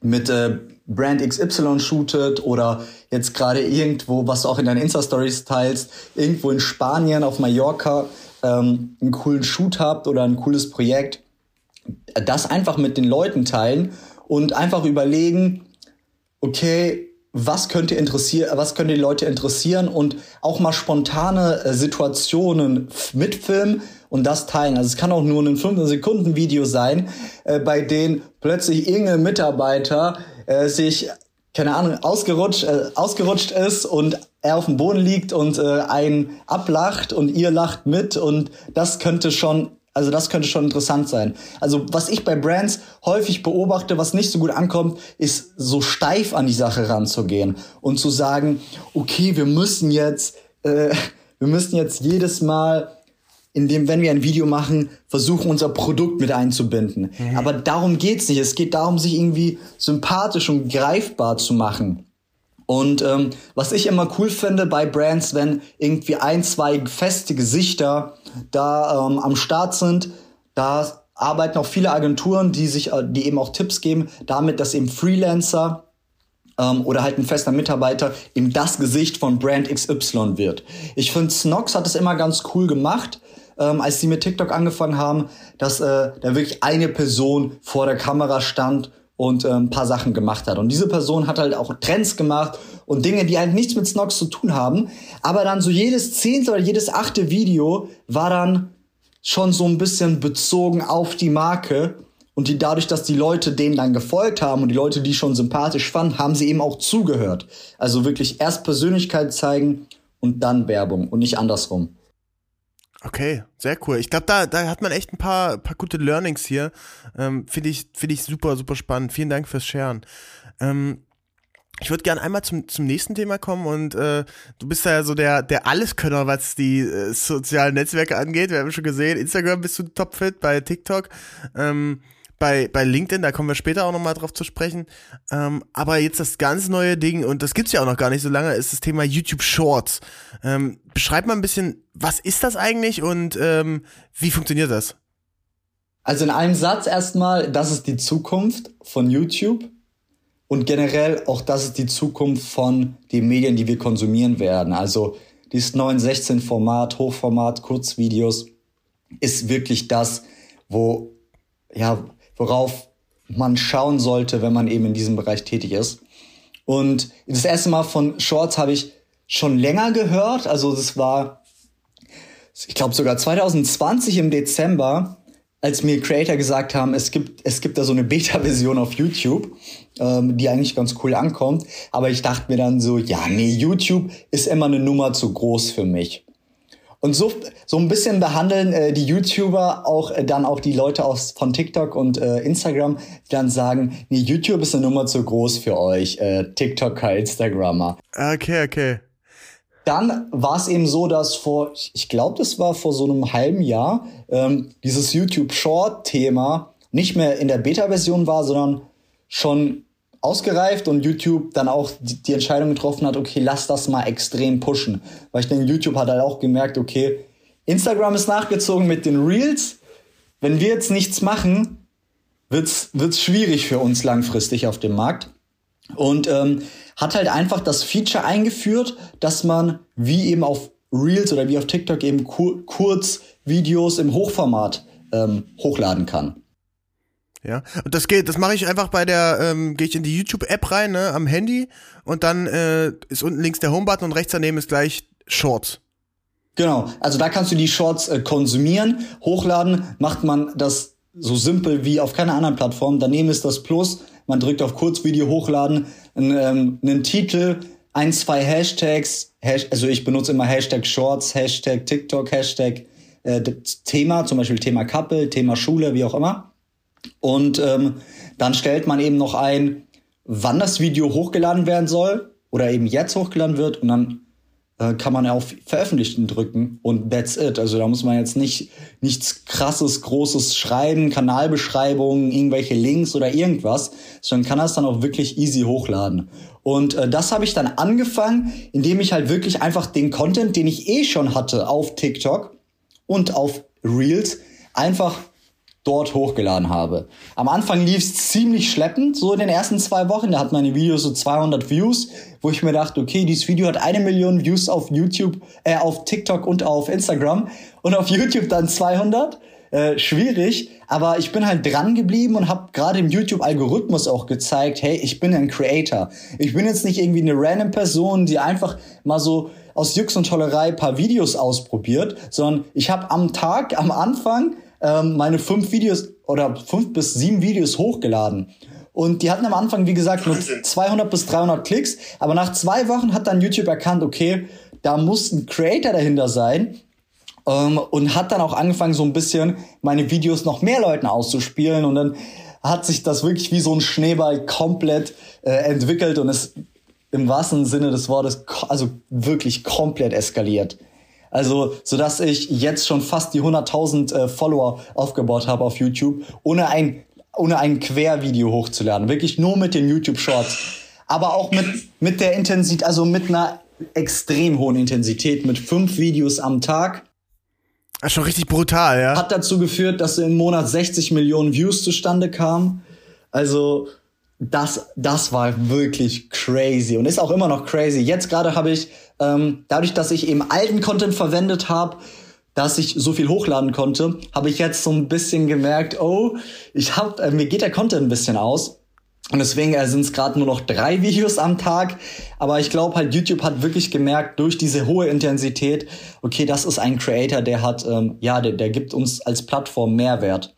mit äh, Brand XY shootet oder jetzt gerade irgendwo, was du auch in deinen Insta-Stories teilst, irgendwo in Spanien, auf Mallorca ähm, einen coolen Shoot habt oder ein cooles Projekt, das einfach mit den Leuten teilen und einfach überlegen, okay, was könnte interessieren, was könnte die Leute interessieren und auch mal spontane äh, Situationen mitfilmen und das teilen. Also es kann auch nur ein 15 Sekunden Video sein, äh, bei denen plötzlich irgendein Mitarbeiter äh, sich keine Ahnung ausgerutscht äh, ausgerutscht ist und er auf dem Boden liegt und äh, einen ablacht und ihr lacht mit und das könnte schon also das könnte schon interessant sein. Also was ich bei Brands häufig beobachte, was nicht so gut ankommt, ist so steif an die Sache ranzugehen und zu sagen, okay, wir müssen jetzt, äh, wir müssen jetzt jedes Mal indem, wenn wir ein Video machen, versuchen, unser Produkt mit einzubinden. Mhm. Aber darum geht's nicht. Es geht darum, sich irgendwie sympathisch und greifbar zu machen. Und ähm, was ich immer cool finde bei Brands, wenn irgendwie ein, zwei feste Gesichter da ähm, am Start sind, da arbeiten auch viele Agenturen, die sich, äh, die eben auch Tipps geben, damit, dass eben Freelancer ähm, oder halt ein fester Mitarbeiter eben das Gesicht von Brand XY wird. Ich finde, Snox hat es immer ganz cool gemacht, ähm, als sie mit TikTok angefangen haben, dass äh, da wirklich eine Person vor der Kamera stand und äh, ein paar Sachen gemacht hat. Und diese Person hat halt auch Trends gemacht und Dinge, die halt nichts mit Snox zu tun haben. Aber dann so jedes zehnte oder jedes achte Video war dann schon so ein bisschen bezogen auf die Marke. Und die, dadurch, dass die Leute denen dann gefolgt haben und die Leute, die schon sympathisch fanden, haben sie eben auch zugehört. Also wirklich erst Persönlichkeit zeigen und dann Werbung und nicht andersrum. Okay, sehr cool. Ich glaube, da, da hat man echt ein paar, paar gute Learnings hier. Ähm, Finde ich, find ich super, super spannend. Vielen Dank fürs Sharen. Ähm, ich würde gerne einmal zum, zum nächsten Thema kommen und äh, du bist ja so der, der Alleskönner, was die äh, sozialen Netzwerke angeht. Wir haben schon gesehen, Instagram bist du topfit, bei TikTok. Ähm, bei, bei LinkedIn, da kommen wir später auch nochmal drauf zu sprechen. Ähm, aber jetzt das ganz neue Ding, und das gibt's ja auch noch gar nicht so lange, ist das Thema YouTube Shorts. Ähm, beschreib mal ein bisschen, was ist das eigentlich und ähm, wie funktioniert das? Also in einem Satz erstmal, das ist die Zukunft von YouTube und generell auch das ist die Zukunft von den Medien, die wir konsumieren werden. Also dieses 916 Format, Hochformat, Kurzvideos ist wirklich das, wo ja, worauf man schauen sollte, wenn man eben in diesem Bereich tätig ist. Und das erste Mal von Shorts habe ich schon länger gehört. Also das war, ich glaube sogar 2020 im Dezember, als mir Creator gesagt haben, es gibt, es gibt da so eine Beta-Version auf YouTube, ähm, die eigentlich ganz cool ankommt. Aber ich dachte mir dann so, ja, nee, YouTube ist immer eine Nummer zu groß für mich. Und so, so ein bisschen behandeln äh, die YouTuber auch äh, dann auch die Leute aus von TikTok und äh, Instagram, die dann sagen, nee, YouTube ist eine Nummer zu groß für euch, äh, TikToker, Instagrammer. Okay, okay. Dann war es eben so, dass vor, ich glaube, das war vor so einem halben Jahr, ähm, dieses YouTube Short-Thema nicht mehr in der Beta-Version war, sondern schon ausgereift und YouTube dann auch die Entscheidung getroffen hat, okay, lass das mal extrem pushen. Weil ich denke, YouTube hat halt auch gemerkt, okay, Instagram ist nachgezogen mit den Reels wenn wir jetzt nichts machen, wird's wird's schwierig für uns langfristig auf dem Markt. Und ähm, hat halt einfach das Feature eingeführt, dass man wie eben auf Reels oder wie auf TikTok eben kur kurz Videos im Hochformat ähm, hochladen kann. Ja, und das geht, das mache ich einfach bei der, ähm, gehe ich in die YouTube-App rein, ne, am Handy und dann äh, ist unten links der Home-Button und rechts daneben ist gleich Shorts. Genau, also da kannst du die Shorts äh, konsumieren, hochladen, macht man das so simpel wie auf keiner anderen Plattform. Daneben ist das Plus, man drückt auf Kurzvideo hochladen, einen, ähm, einen Titel, ein, zwei Hashtags, Hash also ich benutze immer Hashtag Shorts, Hashtag TikTok, Hashtag äh, Thema, zum Beispiel Thema Couple, Thema Schule, wie auch immer. Und ähm, dann stellt man eben noch ein, wann das Video hochgeladen werden soll oder eben jetzt hochgeladen wird und dann äh, kann man auf Veröffentlichten drücken und that's it. Also da muss man jetzt nicht nichts krasses, großes schreiben, Kanalbeschreibungen, irgendwelche Links oder irgendwas, sondern kann das dann auch wirklich easy hochladen. Und äh, das habe ich dann angefangen, indem ich halt wirklich einfach den Content, den ich eh schon hatte auf TikTok und auf Reels, einfach dort hochgeladen habe. Am Anfang lief es ziemlich schleppend, so in den ersten zwei Wochen. Da hat meine Videos so 200 Views, wo ich mir dachte, okay, dieses Video hat eine Million Views auf YouTube, äh, auf TikTok und auf Instagram und auf YouTube dann 200. Äh, schwierig, aber ich bin halt dran geblieben und habe gerade im YouTube-Algorithmus auch gezeigt, hey, ich bin ein Creator. Ich bin jetzt nicht irgendwie eine random Person, die einfach mal so aus Jux und Tollerei paar Videos ausprobiert, sondern ich habe am Tag, am Anfang ähm, meine fünf Videos oder fünf bis sieben Videos hochgeladen. Und die hatten am Anfang, wie gesagt, nur 200 bis 300 Klicks. Aber nach zwei Wochen hat dann YouTube erkannt, okay, da muss ein Creator dahinter sein. Ähm, und hat dann auch angefangen, so ein bisschen meine Videos noch mehr Leuten auszuspielen. Und dann hat sich das wirklich wie so ein Schneeball komplett äh, entwickelt und ist im wahrsten Sinne des Wortes, also wirklich komplett eskaliert. Also, so dass ich jetzt schon fast die 100.000 äh, Follower aufgebaut habe auf YouTube, ohne ein, ohne ein Quervideo hochzuladen. Wirklich nur mit den YouTube Shorts. Aber auch mit, mit der Intensität, also mit einer extrem hohen Intensität, mit fünf Videos am Tag. Das ist schon richtig brutal, ja. Hat dazu geführt, dass im Monat 60 Millionen Views zustande kamen. Also, das, das war wirklich crazy und ist auch immer noch crazy. Jetzt gerade habe ich, ähm, dadurch, dass ich eben alten Content verwendet habe, dass ich so viel hochladen konnte, habe ich jetzt so ein bisschen gemerkt, oh, ich hab, äh, mir geht der Content ein bisschen aus. Und deswegen äh, sind es gerade nur noch drei Videos am Tag. Aber ich glaube halt, YouTube hat wirklich gemerkt, durch diese hohe Intensität, okay, das ist ein Creator, der hat, ähm, ja, der, der gibt uns als Plattform Mehrwert.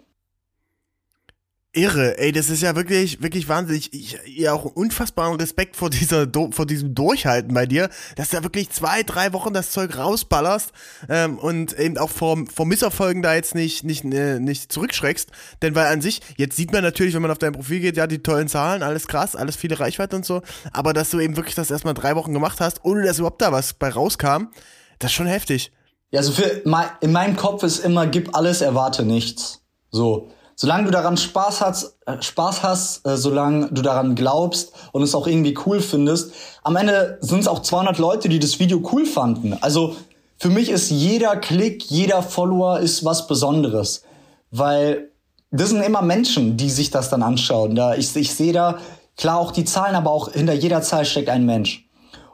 Irre, ey, das ist ja wirklich, wirklich wahnsinnig. Ich, ja, auch unfassbaren Respekt vor dieser, vor diesem Durchhalten bei dir, dass du da wirklich zwei, drei Wochen das Zeug rausballerst ähm, und eben auch vor, vor Misserfolgen da jetzt nicht, nicht, äh, nicht zurückschreckst. Denn weil an sich, jetzt sieht man natürlich, wenn man auf dein Profil geht, ja, die tollen Zahlen, alles krass, alles viele Reichweite und so, aber dass du eben wirklich das erstmal drei Wochen gemacht hast, ohne dass überhaupt da was bei rauskam, das ist schon heftig. Ja, also für, in meinem Kopf ist immer, gib alles, erwarte nichts. So solange du daran Spaß hast, äh, Spaß hast, äh, solange du daran glaubst und es auch irgendwie cool findest, am Ende sind es auch 200 Leute, die das Video cool fanden. Also für mich ist jeder Klick, jeder Follower ist was Besonderes, weil das sind immer Menschen, die sich das dann anschauen. Da ich, ich sehe da klar auch die Zahlen, aber auch hinter jeder Zahl steckt ein Mensch.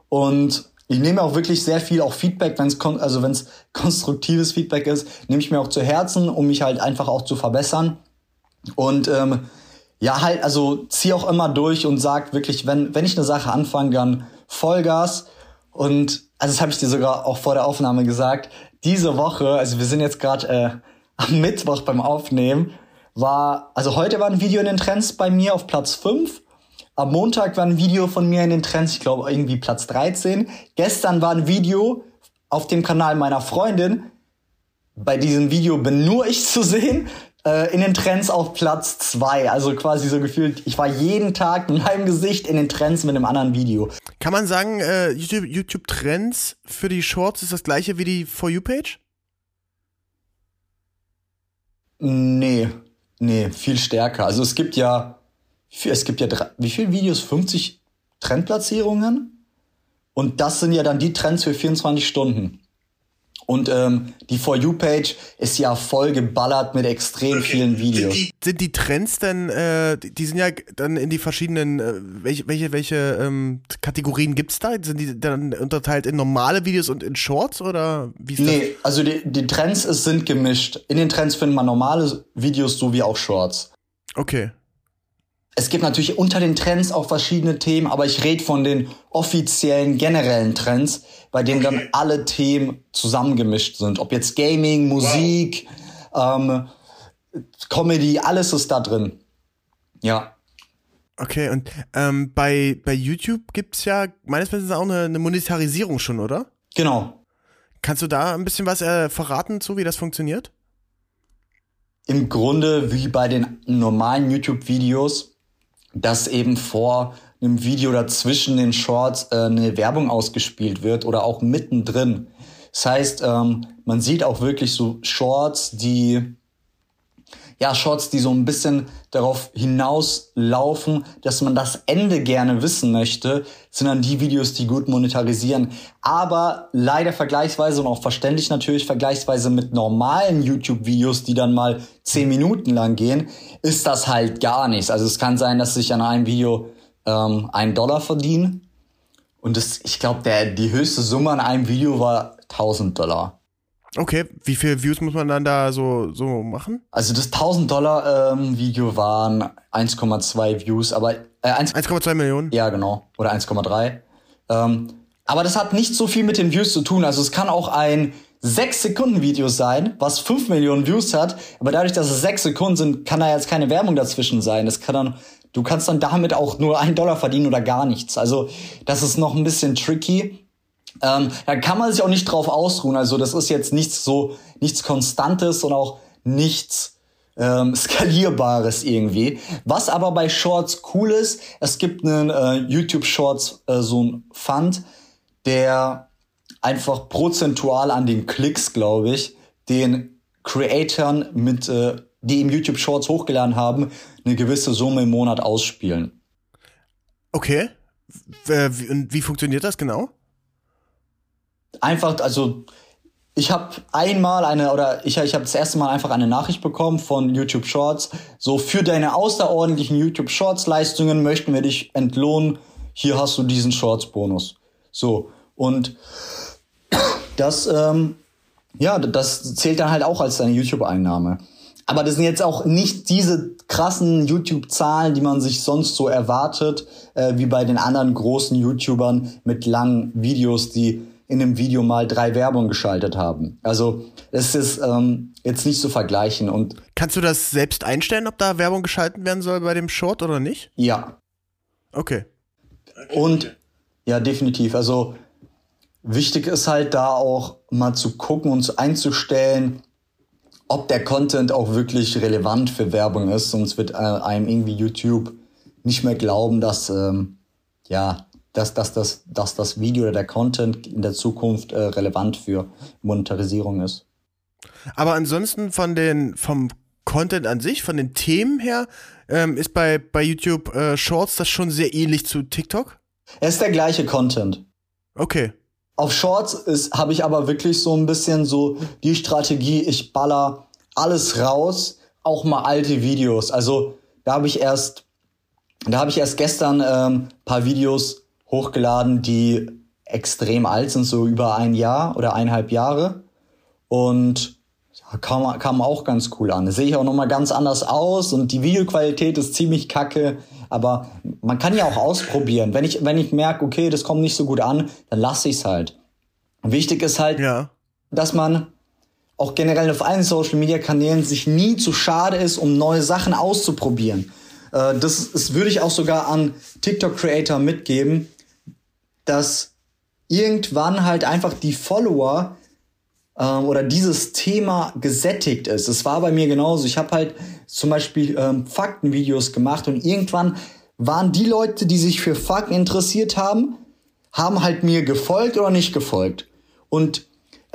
Und ich nehme auch wirklich sehr viel auch Feedback, wenn es also wenn es <laughs> konstruktives Feedback ist, nehme ich mir auch zu Herzen, um mich halt einfach auch zu verbessern. Und ähm, ja, halt, also zieh auch immer durch und sag wirklich, wenn, wenn ich eine Sache anfange, dann Vollgas. Und also das habe ich dir sogar auch vor der Aufnahme gesagt. Diese Woche, also wir sind jetzt gerade äh, <laughs> am Mittwoch beim Aufnehmen, war, also heute war ein Video in den Trends bei mir auf Platz 5. Am Montag war ein Video von mir in den Trends, ich glaube irgendwie Platz 13. Gestern war ein Video auf dem Kanal meiner Freundin. Bei diesem Video bin nur ich <laughs> zu sehen äh, in den Trends auf Platz zwei. Also quasi so gefühlt, ich war jeden Tag mit meinem Gesicht in den Trends mit einem anderen Video. Kann man sagen, äh, YouTube, YouTube Trends für die Shorts ist das gleiche wie die For You Page? Nee, nee, viel stärker. Also es gibt ja, es gibt ja, wie viele Videos? 50 Trendplatzierungen? Und das sind ja dann die Trends für 24 Stunden. Und ähm, die For You-Page ist ja voll geballert mit extrem okay. vielen Videos. Sind die, sind die Trends denn, äh, die sind ja dann in die verschiedenen, äh, welche, welche, welche ähm, Kategorien gibt's da? Sind die dann unterteilt in normale Videos und in Shorts oder wie ist nee, das? also die, die Trends sind gemischt. In den Trends findet man normale Videos sowie auch Shorts. Okay es gibt natürlich unter den Trends auch verschiedene Themen, aber ich rede von den offiziellen, generellen Trends, bei denen okay. dann alle Themen zusammengemischt sind. Ob jetzt Gaming, Musik, wow. ähm, Comedy, alles ist da drin. Ja. Okay, und ähm, bei, bei YouTube gibt's ja meines Wissens auch eine, eine Monetarisierung schon, oder? Genau. Kannst du da ein bisschen was äh, verraten, so wie das funktioniert? Im Grunde wie bei den normalen YouTube-Videos dass eben vor einem Video oder zwischen den Shorts äh, eine Werbung ausgespielt wird oder auch mittendrin. Das heißt, ähm, man sieht auch wirklich so Shorts, die ja, Shorts, die so ein bisschen darauf hinauslaufen, dass man das Ende gerne wissen möchte, sind dann die Videos, die gut monetarisieren. Aber leider vergleichsweise und auch verständlich natürlich vergleichsweise mit normalen YouTube-Videos, die dann mal zehn Minuten lang gehen, ist das halt gar nichts. Also es kann sein, dass ich an einem Video ähm, einen Dollar verdiene. Und das, ich glaube, die höchste Summe an einem Video war 1000 Dollar. Okay, wie viele Views muss man dann da so, so machen? Also das 1000 Dollar ähm, Video waren 1,2 Views, aber äh, 1,2 Millionen? Ja, genau. Oder 1,3. Ähm, aber das hat nicht so viel mit den Views zu tun. Also es kann auch ein 6 Sekunden Video sein, was 5 Millionen Views hat, aber dadurch, dass es 6 Sekunden sind, kann da jetzt keine Werbung dazwischen sein. Das kann dann, du kannst dann damit auch nur einen Dollar verdienen oder gar nichts. Also das ist noch ein bisschen tricky. Ähm, da kann man sich auch nicht drauf ausruhen. Also das ist jetzt nichts so, nichts Konstantes und auch nichts ähm, <laughs> skalierbares irgendwie. Was aber bei Shorts cool ist, es gibt einen äh, YouTube Shorts äh, so ein Fund, der einfach prozentual an den Klicks, glaube ich, den Creatoren mit, äh, die im YouTube Shorts hochgeladen haben, eine gewisse Summe im Monat ausspielen. Okay. Wie, wie funktioniert das genau? Einfach, also ich habe einmal eine oder ich, ich habe das erste Mal einfach eine Nachricht bekommen von YouTube Shorts. So für deine außerordentlichen YouTube Shorts Leistungen möchten wir dich entlohnen. Hier hast du diesen Shorts Bonus. So und das ähm, ja, das zählt dann halt auch als deine YouTube Einnahme. Aber das sind jetzt auch nicht diese krassen YouTube-Zahlen, die man sich sonst so erwartet, äh, wie bei den anderen großen YouTubern mit langen Videos, die in einem Video mal drei Werbung geschaltet haben. Also es ist ähm, jetzt nicht zu vergleichen. Und Kannst du das selbst einstellen, ob da Werbung geschalten werden soll bei dem Short oder nicht? Ja. Okay. Und ja, definitiv. Also wichtig ist halt da auch mal zu gucken und einzustellen, ob der Content auch wirklich relevant für Werbung ist. Sonst wird äh, einem irgendwie YouTube nicht mehr glauben, dass ähm, ja dass, dass, dass, dass das Video oder der Content in der Zukunft äh, relevant für Monetarisierung ist. Aber ansonsten von den, vom Content an sich, von den Themen her, ähm, ist bei, bei YouTube äh, Shorts das schon sehr ähnlich zu TikTok? Es ist der gleiche Content. Okay. Auf Shorts habe ich aber wirklich so ein bisschen so die Strategie, ich baller alles raus, auch mal alte Videos. Also da habe ich erst, da habe ich erst gestern ähm, paar Videos hochgeladen, die extrem alt sind, so über ein Jahr oder eineinhalb Jahre. Und ja, kam, kam auch ganz cool an. Das sehe ich auch nochmal ganz anders aus und die Videoqualität ist ziemlich kacke. Aber man kann ja auch ausprobieren. Wenn ich, wenn ich merke, okay, das kommt nicht so gut an, dann lasse ich es halt. Wichtig ist halt, ja. dass man auch generell auf allen Social Media Kanälen sich nie zu schade ist, um neue Sachen auszuprobieren. Äh, das, das würde ich auch sogar an TikTok Creator mitgeben dass irgendwann halt einfach die Follower ähm, oder dieses Thema gesättigt ist. Es war bei mir genauso. Ich habe halt zum Beispiel ähm, Faktenvideos gemacht und irgendwann waren die Leute, die sich für Fakten interessiert haben, haben halt mir gefolgt oder nicht gefolgt. Und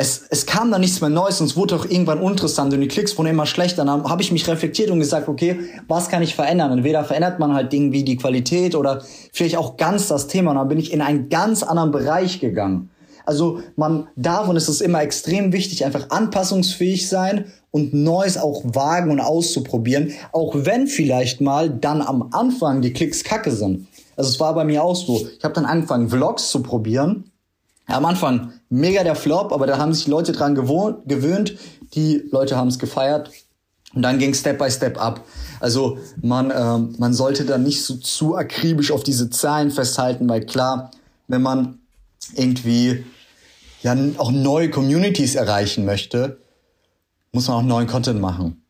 es, es kam da nichts mehr Neues und es wurde auch irgendwann uninteressant und die Klicks wurden immer schlechter. Dann habe ich mich reflektiert und gesagt, okay, was kann ich verändern? Entweder verändert man halt Dinge wie die Qualität oder vielleicht auch ganz das Thema. Und dann bin ich in einen ganz anderen Bereich gegangen. Also man darf, und es ist immer extrem wichtig, einfach anpassungsfähig sein und Neues auch wagen und auszuprobieren, auch wenn vielleicht mal dann am Anfang die Klicks kacke sind. Also es war bei mir auch so. Ich habe dann angefangen, Vlogs zu probieren. Am Anfang mega der Flop, aber da haben sich Leute dran gewöhnt. Die Leute haben es gefeiert. Und dann ging Step by Step ab. Also man, ähm, man sollte da nicht so zu akribisch auf diese Zahlen festhalten, weil klar, wenn man irgendwie ja auch neue Communities erreichen möchte, muss man auch neuen Content machen.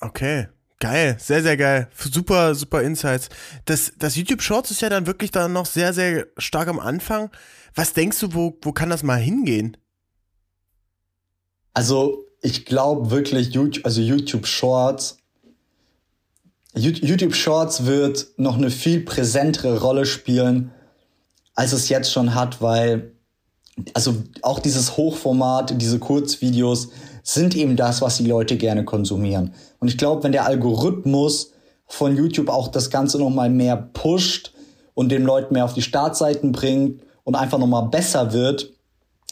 Okay. Geil, sehr, sehr geil. Super, super Insights. Das, das YouTube Shorts ist ja dann wirklich dann noch sehr, sehr stark am Anfang. Was denkst du, wo, wo kann das mal hingehen? Also, ich glaube wirklich, YouTube, also YouTube Shorts, YouTube Shorts wird noch eine viel präsentere Rolle spielen, als es jetzt schon hat, weil, also auch dieses Hochformat, diese Kurzvideos sind eben das, was die Leute gerne konsumieren. Und ich glaube, wenn der Algorithmus von YouTube auch das Ganze nochmal mehr pusht und den Leuten mehr auf die Startseiten bringt und einfach nochmal besser wird,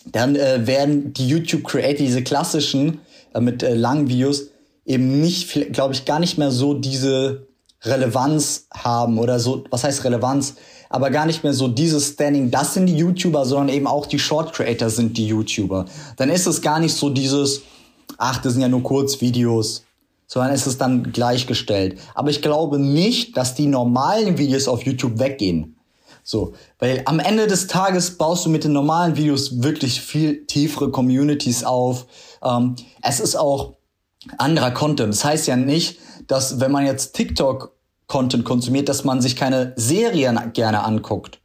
dann äh, werden die YouTube-Creator, diese klassischen äh, mit äh, langen Videos, eben nicht, glaube ich, gar nicht mehr so diese Relevanz haben oder so, was heißt Relevanz, aber gar nicht mehr so dieses Standing, das sind die YouTuber, sondern eben auch die Short Creator sind die YouTuber. Dann ist es gar nicht so dieses, ach, das sind ja nur Kurzvideos, sondern ist es dann gleichgestellt. Aber ich glaube nicht, dass die normalen Videos auf YouTube weggehen. So, weil am Ende des Tages baust du mit den normalen Videos wirklich viel tiefere Communities auf. Ähm, es ist auch anderer Content. Das heißt ja nicht, dass wenn man jetzt TikTok-Content konsumiert, dass man sich keine Serien gerne anguckt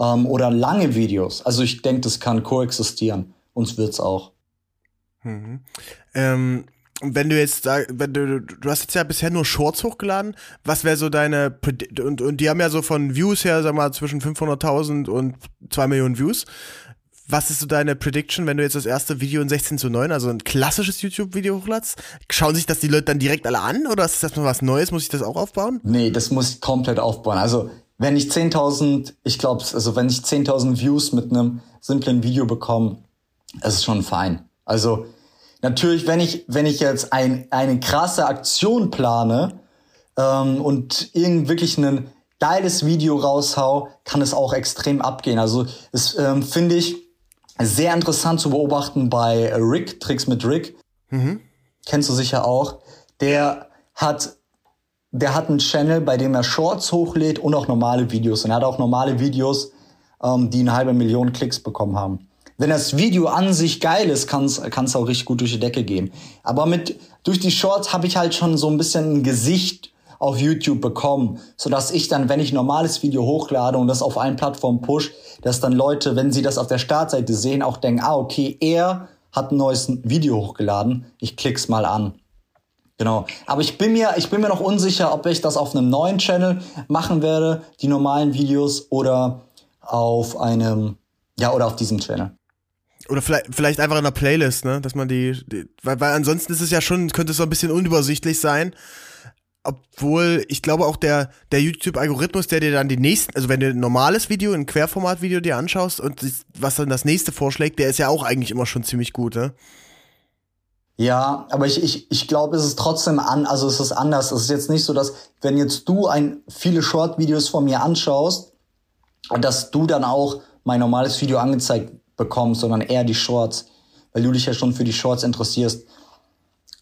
ähm, oder lange Videos. Also ich denke, das kann koexistieren. Uns wird's auch. Mhm. Ähm, wenn du jetzt da, wenn du, du hast jetzt ja bisher nur Shorts hochgeladen, was wäre so deine, und, und die haben ja so von Views her, sag mal, zwischen 500.000 und 2 Millionen Views. Was ist so deine Prediction, wenn du jetzt das erste Video in 16 zu 9, also ein klassisches YouTube-Video hochladest? Schauen sich das die Leute dann direkt alle an oder ist das mal was Neues? Muss ich das auch aufbauen? Nee, das muss ich komplett aufbauen. Also, wenn ich 10.000, ich glaube, also wenn ich 10.000 Views mit einem simplen Video bekomme, ist es schon fein. Also, natürlich, wenn ich, wenn ich jetzt ein, eine krasse Aktion plane ähm, und irgend wirklich ein geiles Video raushau, kann es auch extrem abgehen. Also es ähm, finde ich sehr interessant zu beobachten bei Rick, Tricks mit Rick. Mhm. Kennst du sicher auch. Der hat der hat einen Channel, bei dem er Shorts hochlädt und auch normale Videos. Und er hat auch normale Videos, ähm, die eine halbe Million Klicks bekommen haben wenn das Video an sich geil ist, kann es auch richtig gut durch die Decke gehen. Aber mit durch die Shorts habe ich halt schon so ein bisschen ein Gesicht auf YouTube bekommen, so dass ich dann, wenn ich normales Video hochlade und das auf allen Plattformen push, dass dann Leute, wenn sie das auf der Startseite sehen, auch denken, ah okay, er hat ein neues Video hochgeladen, ich klick's mal an. Genau. Aber ich bin mir, ich bin mir noch unsicher, ob ich das auf einem neuen Channel machen werde, die normalen Videos, oder auf einem, ja, oder auf diesem Channel. Oder vielleicht, vielleicht einfach in der Playlist, ne? Dass man die, die weil, weil ansonsten ist es ja schon, könnte es so ein bisschen unübersichtlich sein. Obwohl, ich glaube auch der, der YouTube-Algorithmus, der dir dann die nächsten, also wenn du ein normales Video, ein Querformat-Video dir anschaust und was dann das nächste vorschlägt, der ist ja auch eigentlich immer schon ziemlich gut, ne? Ja, aber ich, ich, ich glaube, es ist trotzdem an, also es ist anders. Es ist jetzt nicht so, dass, wenn jetzt du ein, viele Short-Videos von mir anschaust, dass du dann auch mein normales Video angezeigt bekommst, sondern eher die Shorts, weil du dich ja schon für die Shorts interessierst.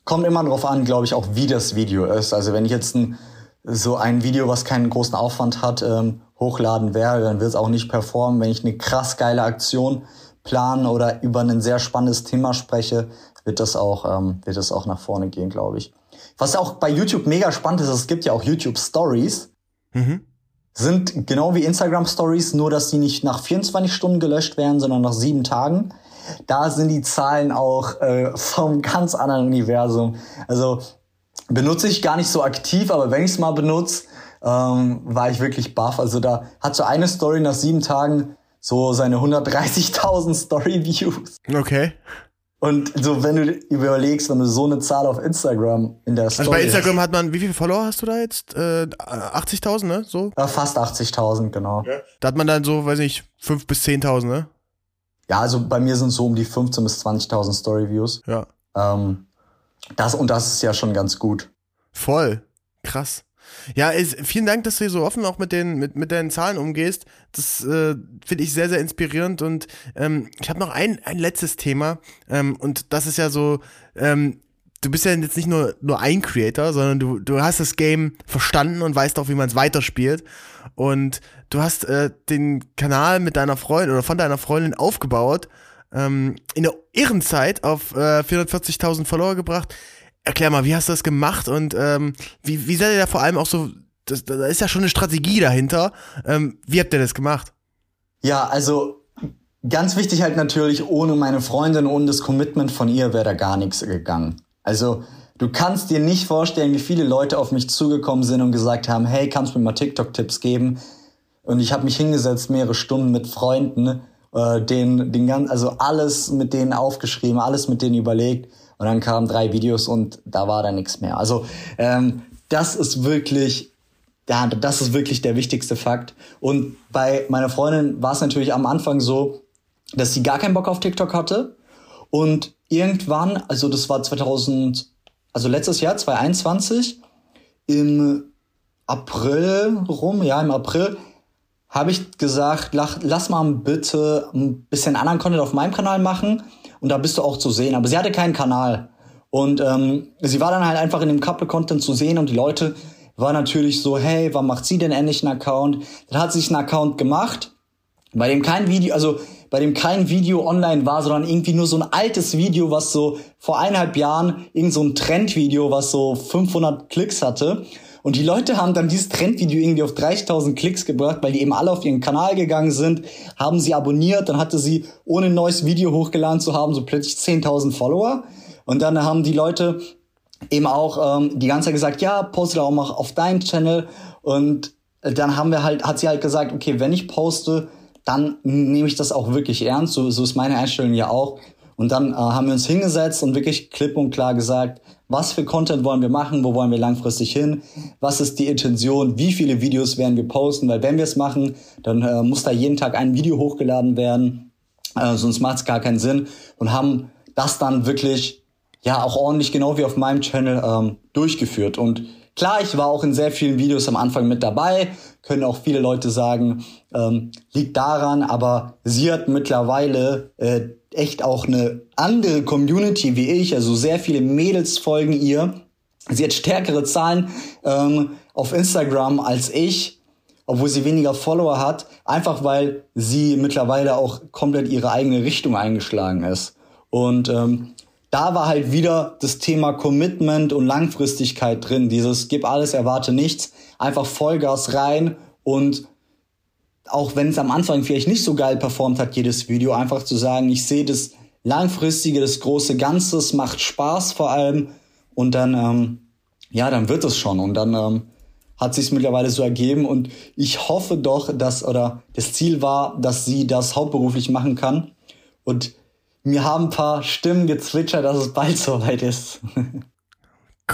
Kommt immer darauf an, glaube ich, auch wie das Video ist. Also wenn ich jetzt ein, so ein Video, was keinen großen Aufwand hat, ähm, hochladen werde, dann wird es auch nicht performen. Wenn ich eine krass geile Aktion plane oder über ein sehr spannendes Thema spreche, wird das auch, ähm, wird das auch nach vorne gehen, glaube ich. Was auch bei YouTube mega spannend ist, es gibt ja auch YouTube Stories. Mhm sind genau wie Instagram Stories, nur dass die nicht nach 24 Stunden gelöscht werden, sondern nach sieben Tagen. Da sind die Zahlen auch äh, vom ganz anderen Universum. Also benutze ich gar nicht so aktiv, aber wenn ich es mal benutze, ähm, war ich wirklich baff. Also da hat so eine Story nach sieben Tagen so seine 130.000 Story Views. Okay. Und so, wenn du überlegst, wenn du so eine Zahl auf Instagram in der Story Also bei Instagram hast, hat man, wie viele Follower hast du da jetzt? Äh, 80.000, ne? So? Ja, fast 80.000, genau. Ja. Da hat man dann so, weiß nicht, 5.000 bis 10.000, ne? Ja, also bei mir sind es so um die 15.000 bis 20.000 Story-Views. Ja. Ähm, das, und das ist ja schon ganz gut. Voll. Krass. Ja, ist, vielen Dank, dass du hier so offen auch mit den mit, mit deinen Zahlen umgehst. Das äh, finde ich sehr, sehr inspirierend. Und ähm, ich habe noch ein, ein letztes Thema. Ähm, und das ist ja so, ähm, du bist ja jetzt nicht nur, nur ein Creator, sondern du, du hast das Game verstanden und weißt auch, wie man es weiterspielt. Und du hast äh, den Kanal mit deiner Freundin oder von deiner Freundin aufgebaut, ähm, in der Ehrenzeit auf äh, 440.000 Follower gebracht. Erklär mal, wie hast du das gemacht und ähm, wie, wie seid ihr da vor allem auch so, das, da ist ja schon eine Strategie dahinter. Ähm, wie habt ihr das gemacht? Ja, also ganz wichtig halt natürlich, ohne meine Freundin, ohne das Commitment von ihr wäre da gar nichts gegangen. Also du kannst dir nicht vorstellen, wie viele Leute auf mich zugekommen sind und gesagt haben, hey, kannst du mir mal TikTok-Tipps geben? Und ich habe mich hingesetzt, mehrere Stunden mit Freunden, äh, den, den ganz, also alles mit denen aufgeschrieben, alles mit denen überlegt. Und dann kamen drei Videos und da war da nichts mehr. Also ähm, das ist wirklich, ja, das ist wirklich der wichtigste Fakt. Und bei meiner Freundin war es natürlich am Anfang so, dass sie gar keinen Bock auf TikTok hatte. Und irgendwann, also das war 2000, also letztes Jahr, 2021, im April rum, ja, im April, habe ich gesagt, lass mal bitte ein bisschen anderen Content auf meinem Kanal machen und da bist du auch zu sehen. Aber sie hatte keinen Kanal. Und ähm, sie war dann halt einfach in dem Couple-Content zu sehen und die Leute waren natürlich so, hey, wann macht sie denn endlich einen Account? Dann hat sie sich einen Account gemacht, bei dem kein Video, also bei dem kein Video online war, sondern irgendwie nur so ein altes Video, was so vor eineinhalb Jahren, irgend so ein Trendvideo, was so 500 Klicks hatte. Und die Leute haben dann dieses Trendvideo irgendwie auf 30.000 Klicks gebracht, weil die eben alle auf ihren Kanal gegangen sind, haben sie abonniert, dann hatte sie, ohne ein neues Video hochgeladen zu haben, so plötzlich 10.000 Follower. Und dann haben die Leute eben auch ähm, die ganze Zeit gesagt, ja, poste auch mal auf deinen Channel. Und dann haben wir halt, hat sie halt gesagt, okay, wenn ich poste, dann nehme ich das auch wirklich ernst. So, so ist meine Einstellung ja auch. Und dann äh, haben wir uns hingesetzt und wirklich klipp und klar gesagt, was für Content wollen wir machen, wo wollen wir langfristig hin, was ist die Intention, wie viele Videos werden wir posten, weil wenn wir es machen, dann äh, muss da jeden Tag ein Video hochgeladen werden, äh, sonst macht es gar keinen Sinn und haben das dann wirklich ja auch ordentlich, genau wie auf meinem Channel, ähm, durchgeführt. Und klar, ich war auch in sehr vielen Videos am Anfang mit dabei, können auch viele Leute sagen, ähm, liegt daran, aber sie hat mittlerweile äh, echt auch eine andere Community wie ich, also sehr viele Mädels folgen ihr. Sie hat stärkere Zahlen ähm, auf Instagram als ich, obwohl sie weniger Follower hat, einfach weil sie mittlerweile auch komplett ihre eigene Richtung eingeschlagen ist. Und ähm, da war halt wieder das Thema Commitment und Langfristigkeit drin. Dieses gib alles, erwarte nichts, einfach Vollgas rein und auch wenn es am Anfang vielleicht nicht so geil performt hat, jedes Video, einfach zu sagen, ich sehe das Langfristige, das große Ganze, es macht Spaß vor allem und dann, ähm, ja, dann wird es schon und dann ähm, hat sich mittlerweile so ergeben und ich hoffe doch, dass, oder das Ziel war, dass sie das hauptberuflich machen kann und mir haben ein paar Stimmen gezwitschert, dass es bald soweit ist. <laughs>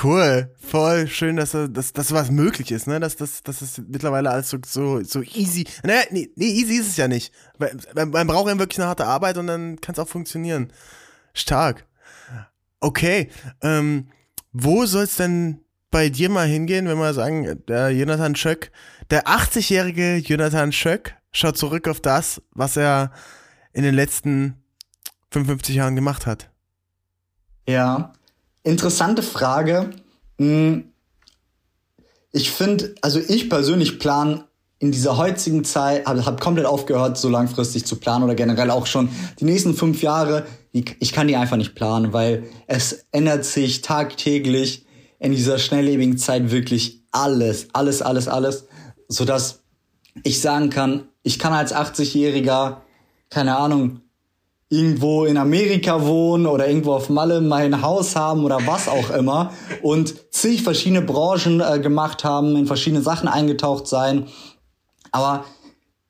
Cool, voll schön, dass, dass, dass was möglich ist, ne? Dass, dass, dass es mittlerweile alles so, so, so easy. Naja, nee, nee, easy ist es ja nicht. Man, man braucht ja wirklich eine harte Arbeit und dann kann es auch funktionieren. Stark. Okay. Ähm, wo soll es denn bei dir mal hingehen, wenn wir sagen, der Jonathan Schöck, der 80-jährige Jonathan Schöck schaut zurück auf das, was er in den letzten 55 Jahren gemacht hat? Ja, interessante Frage. Hm, ich finde, also ich persönlich plan in dieser heutigen Zeit, habe hab komplett aufgehört, so langfristig zu planen oder generell auch schon die nächsten fünf Jahre. Ich kann die einfach nicht planen, weil es ändert sich tagtäglich in dieser schnelllebigen Zeit wirklich alles, alles, alles, alles, sodass ich sagen kann, ich kann als 80-Jähriger, keine Ahnung, irgendwo in Amerika wohnen oder irgendwo auf Malle mein Haus haben oder was auch immer und zig verschiedene Branchen äh, gemacht haben, in verschiedene Sachen eingetaucht sein. Aber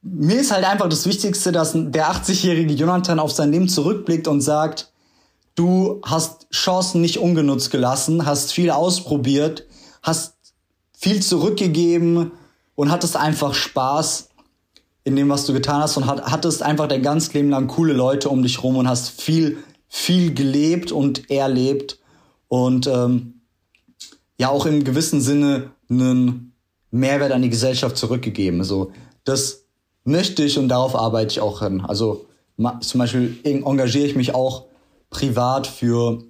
mir ist halt einfach das Wichtigste, dass der 80-jährige Jonathan auf sein Leben zurückblickt und sagt, du hast Chancen nicht ungenutzt gelassen, hast viel ausprobiert, hast viel zurückgegeben und hattest einfach Spaß in dem, was du getan hast und hat, hattest einfach dein ganzes Leben lang coole Leute um dich rum und hast viel, viel gelebt und erlebt und ähm, ja auch im gewissen Sinne einen Mehrwert an die Gesellschaft zurückgegeben. So, das möchte ich und darauf arbeite ich auch hin. Also zum Beispiel engagiere ich mich auch privat für,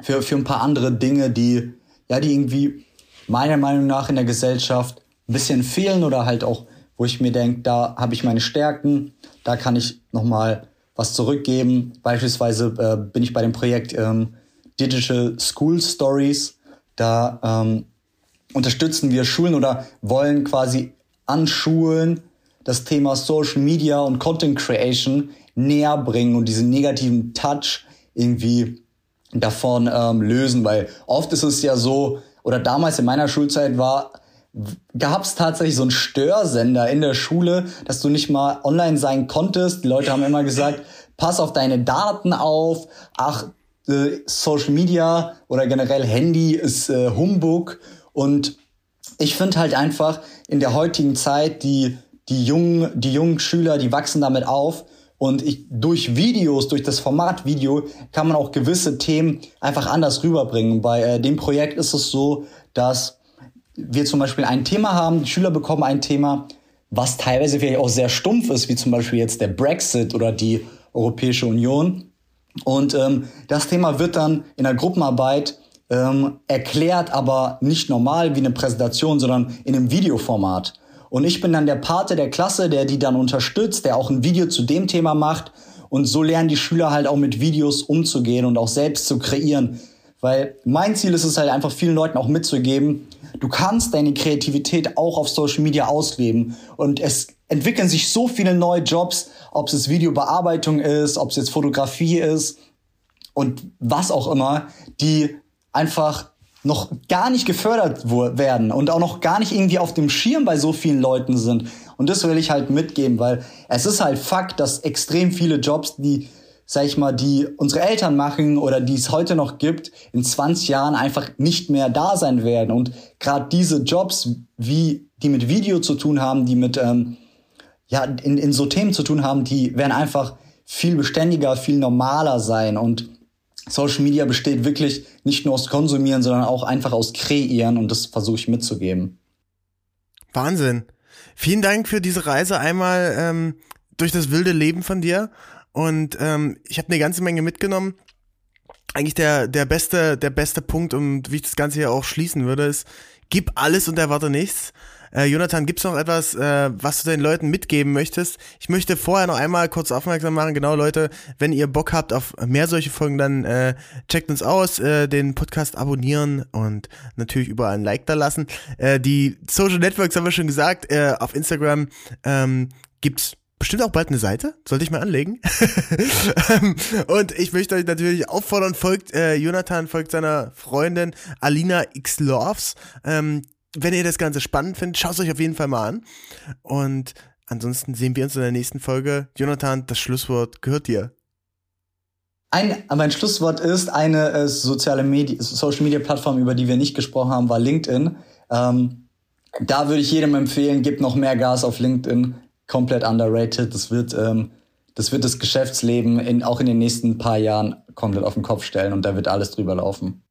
für, für ein paar andere Dinge, die, ja, die irgendwie meiner Meinung nach in der Gesellschaft ein bisschen fehlen oder halt auch, wo ich mir denke, da habe ich meine Stärken, da kann ich nochmal was zurückgeben. Beispielsweise äh, bin ich bei dem Projekt ähm, Digital School Stories. Da ähm, unterstützen wir Schulen oder wollen quasi an Schulen das Thema Social Media und Content Creation näher bringen und diesen negativen Touch irgendwie davon ähm, lösen, weil oft ist es ja so, oder damals in meiner Schulzeit war, gab es tatsächlich so einen Störsender in der Schule, dass du nicht mal online sein konntest. Die Leute haben immer gesagt, pass auf deine Daten auf, ach, äh, Social Media oder generell Handy ist äh, Humbug. Und ich finde halt einfach in der heutigen Zeit, die, die, jungen, die jungen Schüler, die wachsen damit auf und ich, durch Videos, durch das Format Video, kann man auch gewisse Themen einfach anders rüberbringen. Bei äh, dem Projekt ist es so, dass wir zum Beispiel ein Thema haben, die Schüler bekommen ein Thema, was teilweise vielleicht auch sehr stumpf ist, wie zum Beispiel jetzt der Brexit oder die Europäische Union. Und ähm, das Thema wird dann in der Gruppenarbeit ähm, erklärt, aber nicht normal wie eine Präsentation, sondern in einem Videoformat. Und ich bin dann der Pate der Klasse, der die dann unterstützt, der auch ein Video zu dem Thema macht. Und so lernen die Schüler halt auch mit Videos umzugehen und auch selbst zu kreieren. Weil mein Ziel ist es halt einfach vielen Leuten auch mitzugeben, du kannst deine Kreativität auch auf Social Media ausleben. Und es entwickeln sich so viele neue Jobs, ob es Videobearbeitung ist, ob es jetzt Fotografie ist und was auch immer, die einfach noch gar nicht gefördert werden und auch noch gar nicht irgendwie auf dem Schirm bei so vielen Leuten sind. Und das will ich halt mitgeben, weil es ist halt Fakt, dass extrem viele Jobs, die, sag ich mal, die unsere Eltern machen oder die es heute noch gibt, in 20 Jahren einfach nicht mehr da sein werden. Und gerade diese Jobs, wie die mit Video zu tun haben, die mit ähm, ja in, in so Themen zu tun haben, die werden einfach viel beständiger, viel normaler sein und Social Media besteht wirklich nicht nur aus Konsumieren, sondern auch einfach aus Kreieren und das versuche ich mitzugeben. Wahnsinn. Vielen Dank für diese Reise einmal ähm, durch das wilde Leben von dir. Und ähm, ich habe eine ganze Menge mitgenommen. Eigentlich der, der beste, der beste Punkt, und wie ich das Ganze hier auch schließen würde, ist, gib alles und erwarte nichts. Äh, Jonathan, gibt's noch etwas, äh, was du den Leuten mitgeben möchtest? Ich möchte vorher noch einmal kurz aufmerksam machen, genau Leute, wenn ihr Bock habt auf mehr solche Folgen, dann äh, checkt uns aus, äh, den Podcast abonnieren und natürlich überall ein Like da lassen. Äh, die Social Networks haben wir schon gesagt, äh, auf Instagram ähm, gibt's bestimmt auch bald eine Seite, sollte ich mal anlegen. <laughs> Ähm, und ich möchte euch natürlich auffordern, folgt äh, Jonathan, folgt seiner Freundin Alina X Loves. Ähm, wenn ihr das Ganze spannend findet, schaut es euch auf jeden Fall mal an. Und ansonsten sehen wir uns in der nächsten Folge. Jonathan, das Schlusswort gehört dir. Ein, mein Schlusswort ist eine äh, soziale Medi Social Media Plattform, über die wir nicht gesprochen haben, war LinkedIn. Ähm, da würde ich jedem empfehlen, gebt noch mehr Gas auf LinkedIn. Komplett underrated. Das wird, ähm, das wird das Geschäftsleben in, auch in den nächsten paar Jahren komplett auf den Kopf stellen und da wird alles drüber laufen.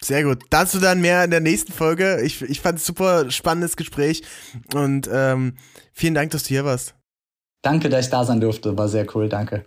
Sehr gut. Dazu dann mehr in der nächsten Folge. Ich, ich fand es super spannendes Gespräch und ähm, vielen Dank, dass du hier warst. Danke, dass ich da sein durfte. War sehr cool. Danke.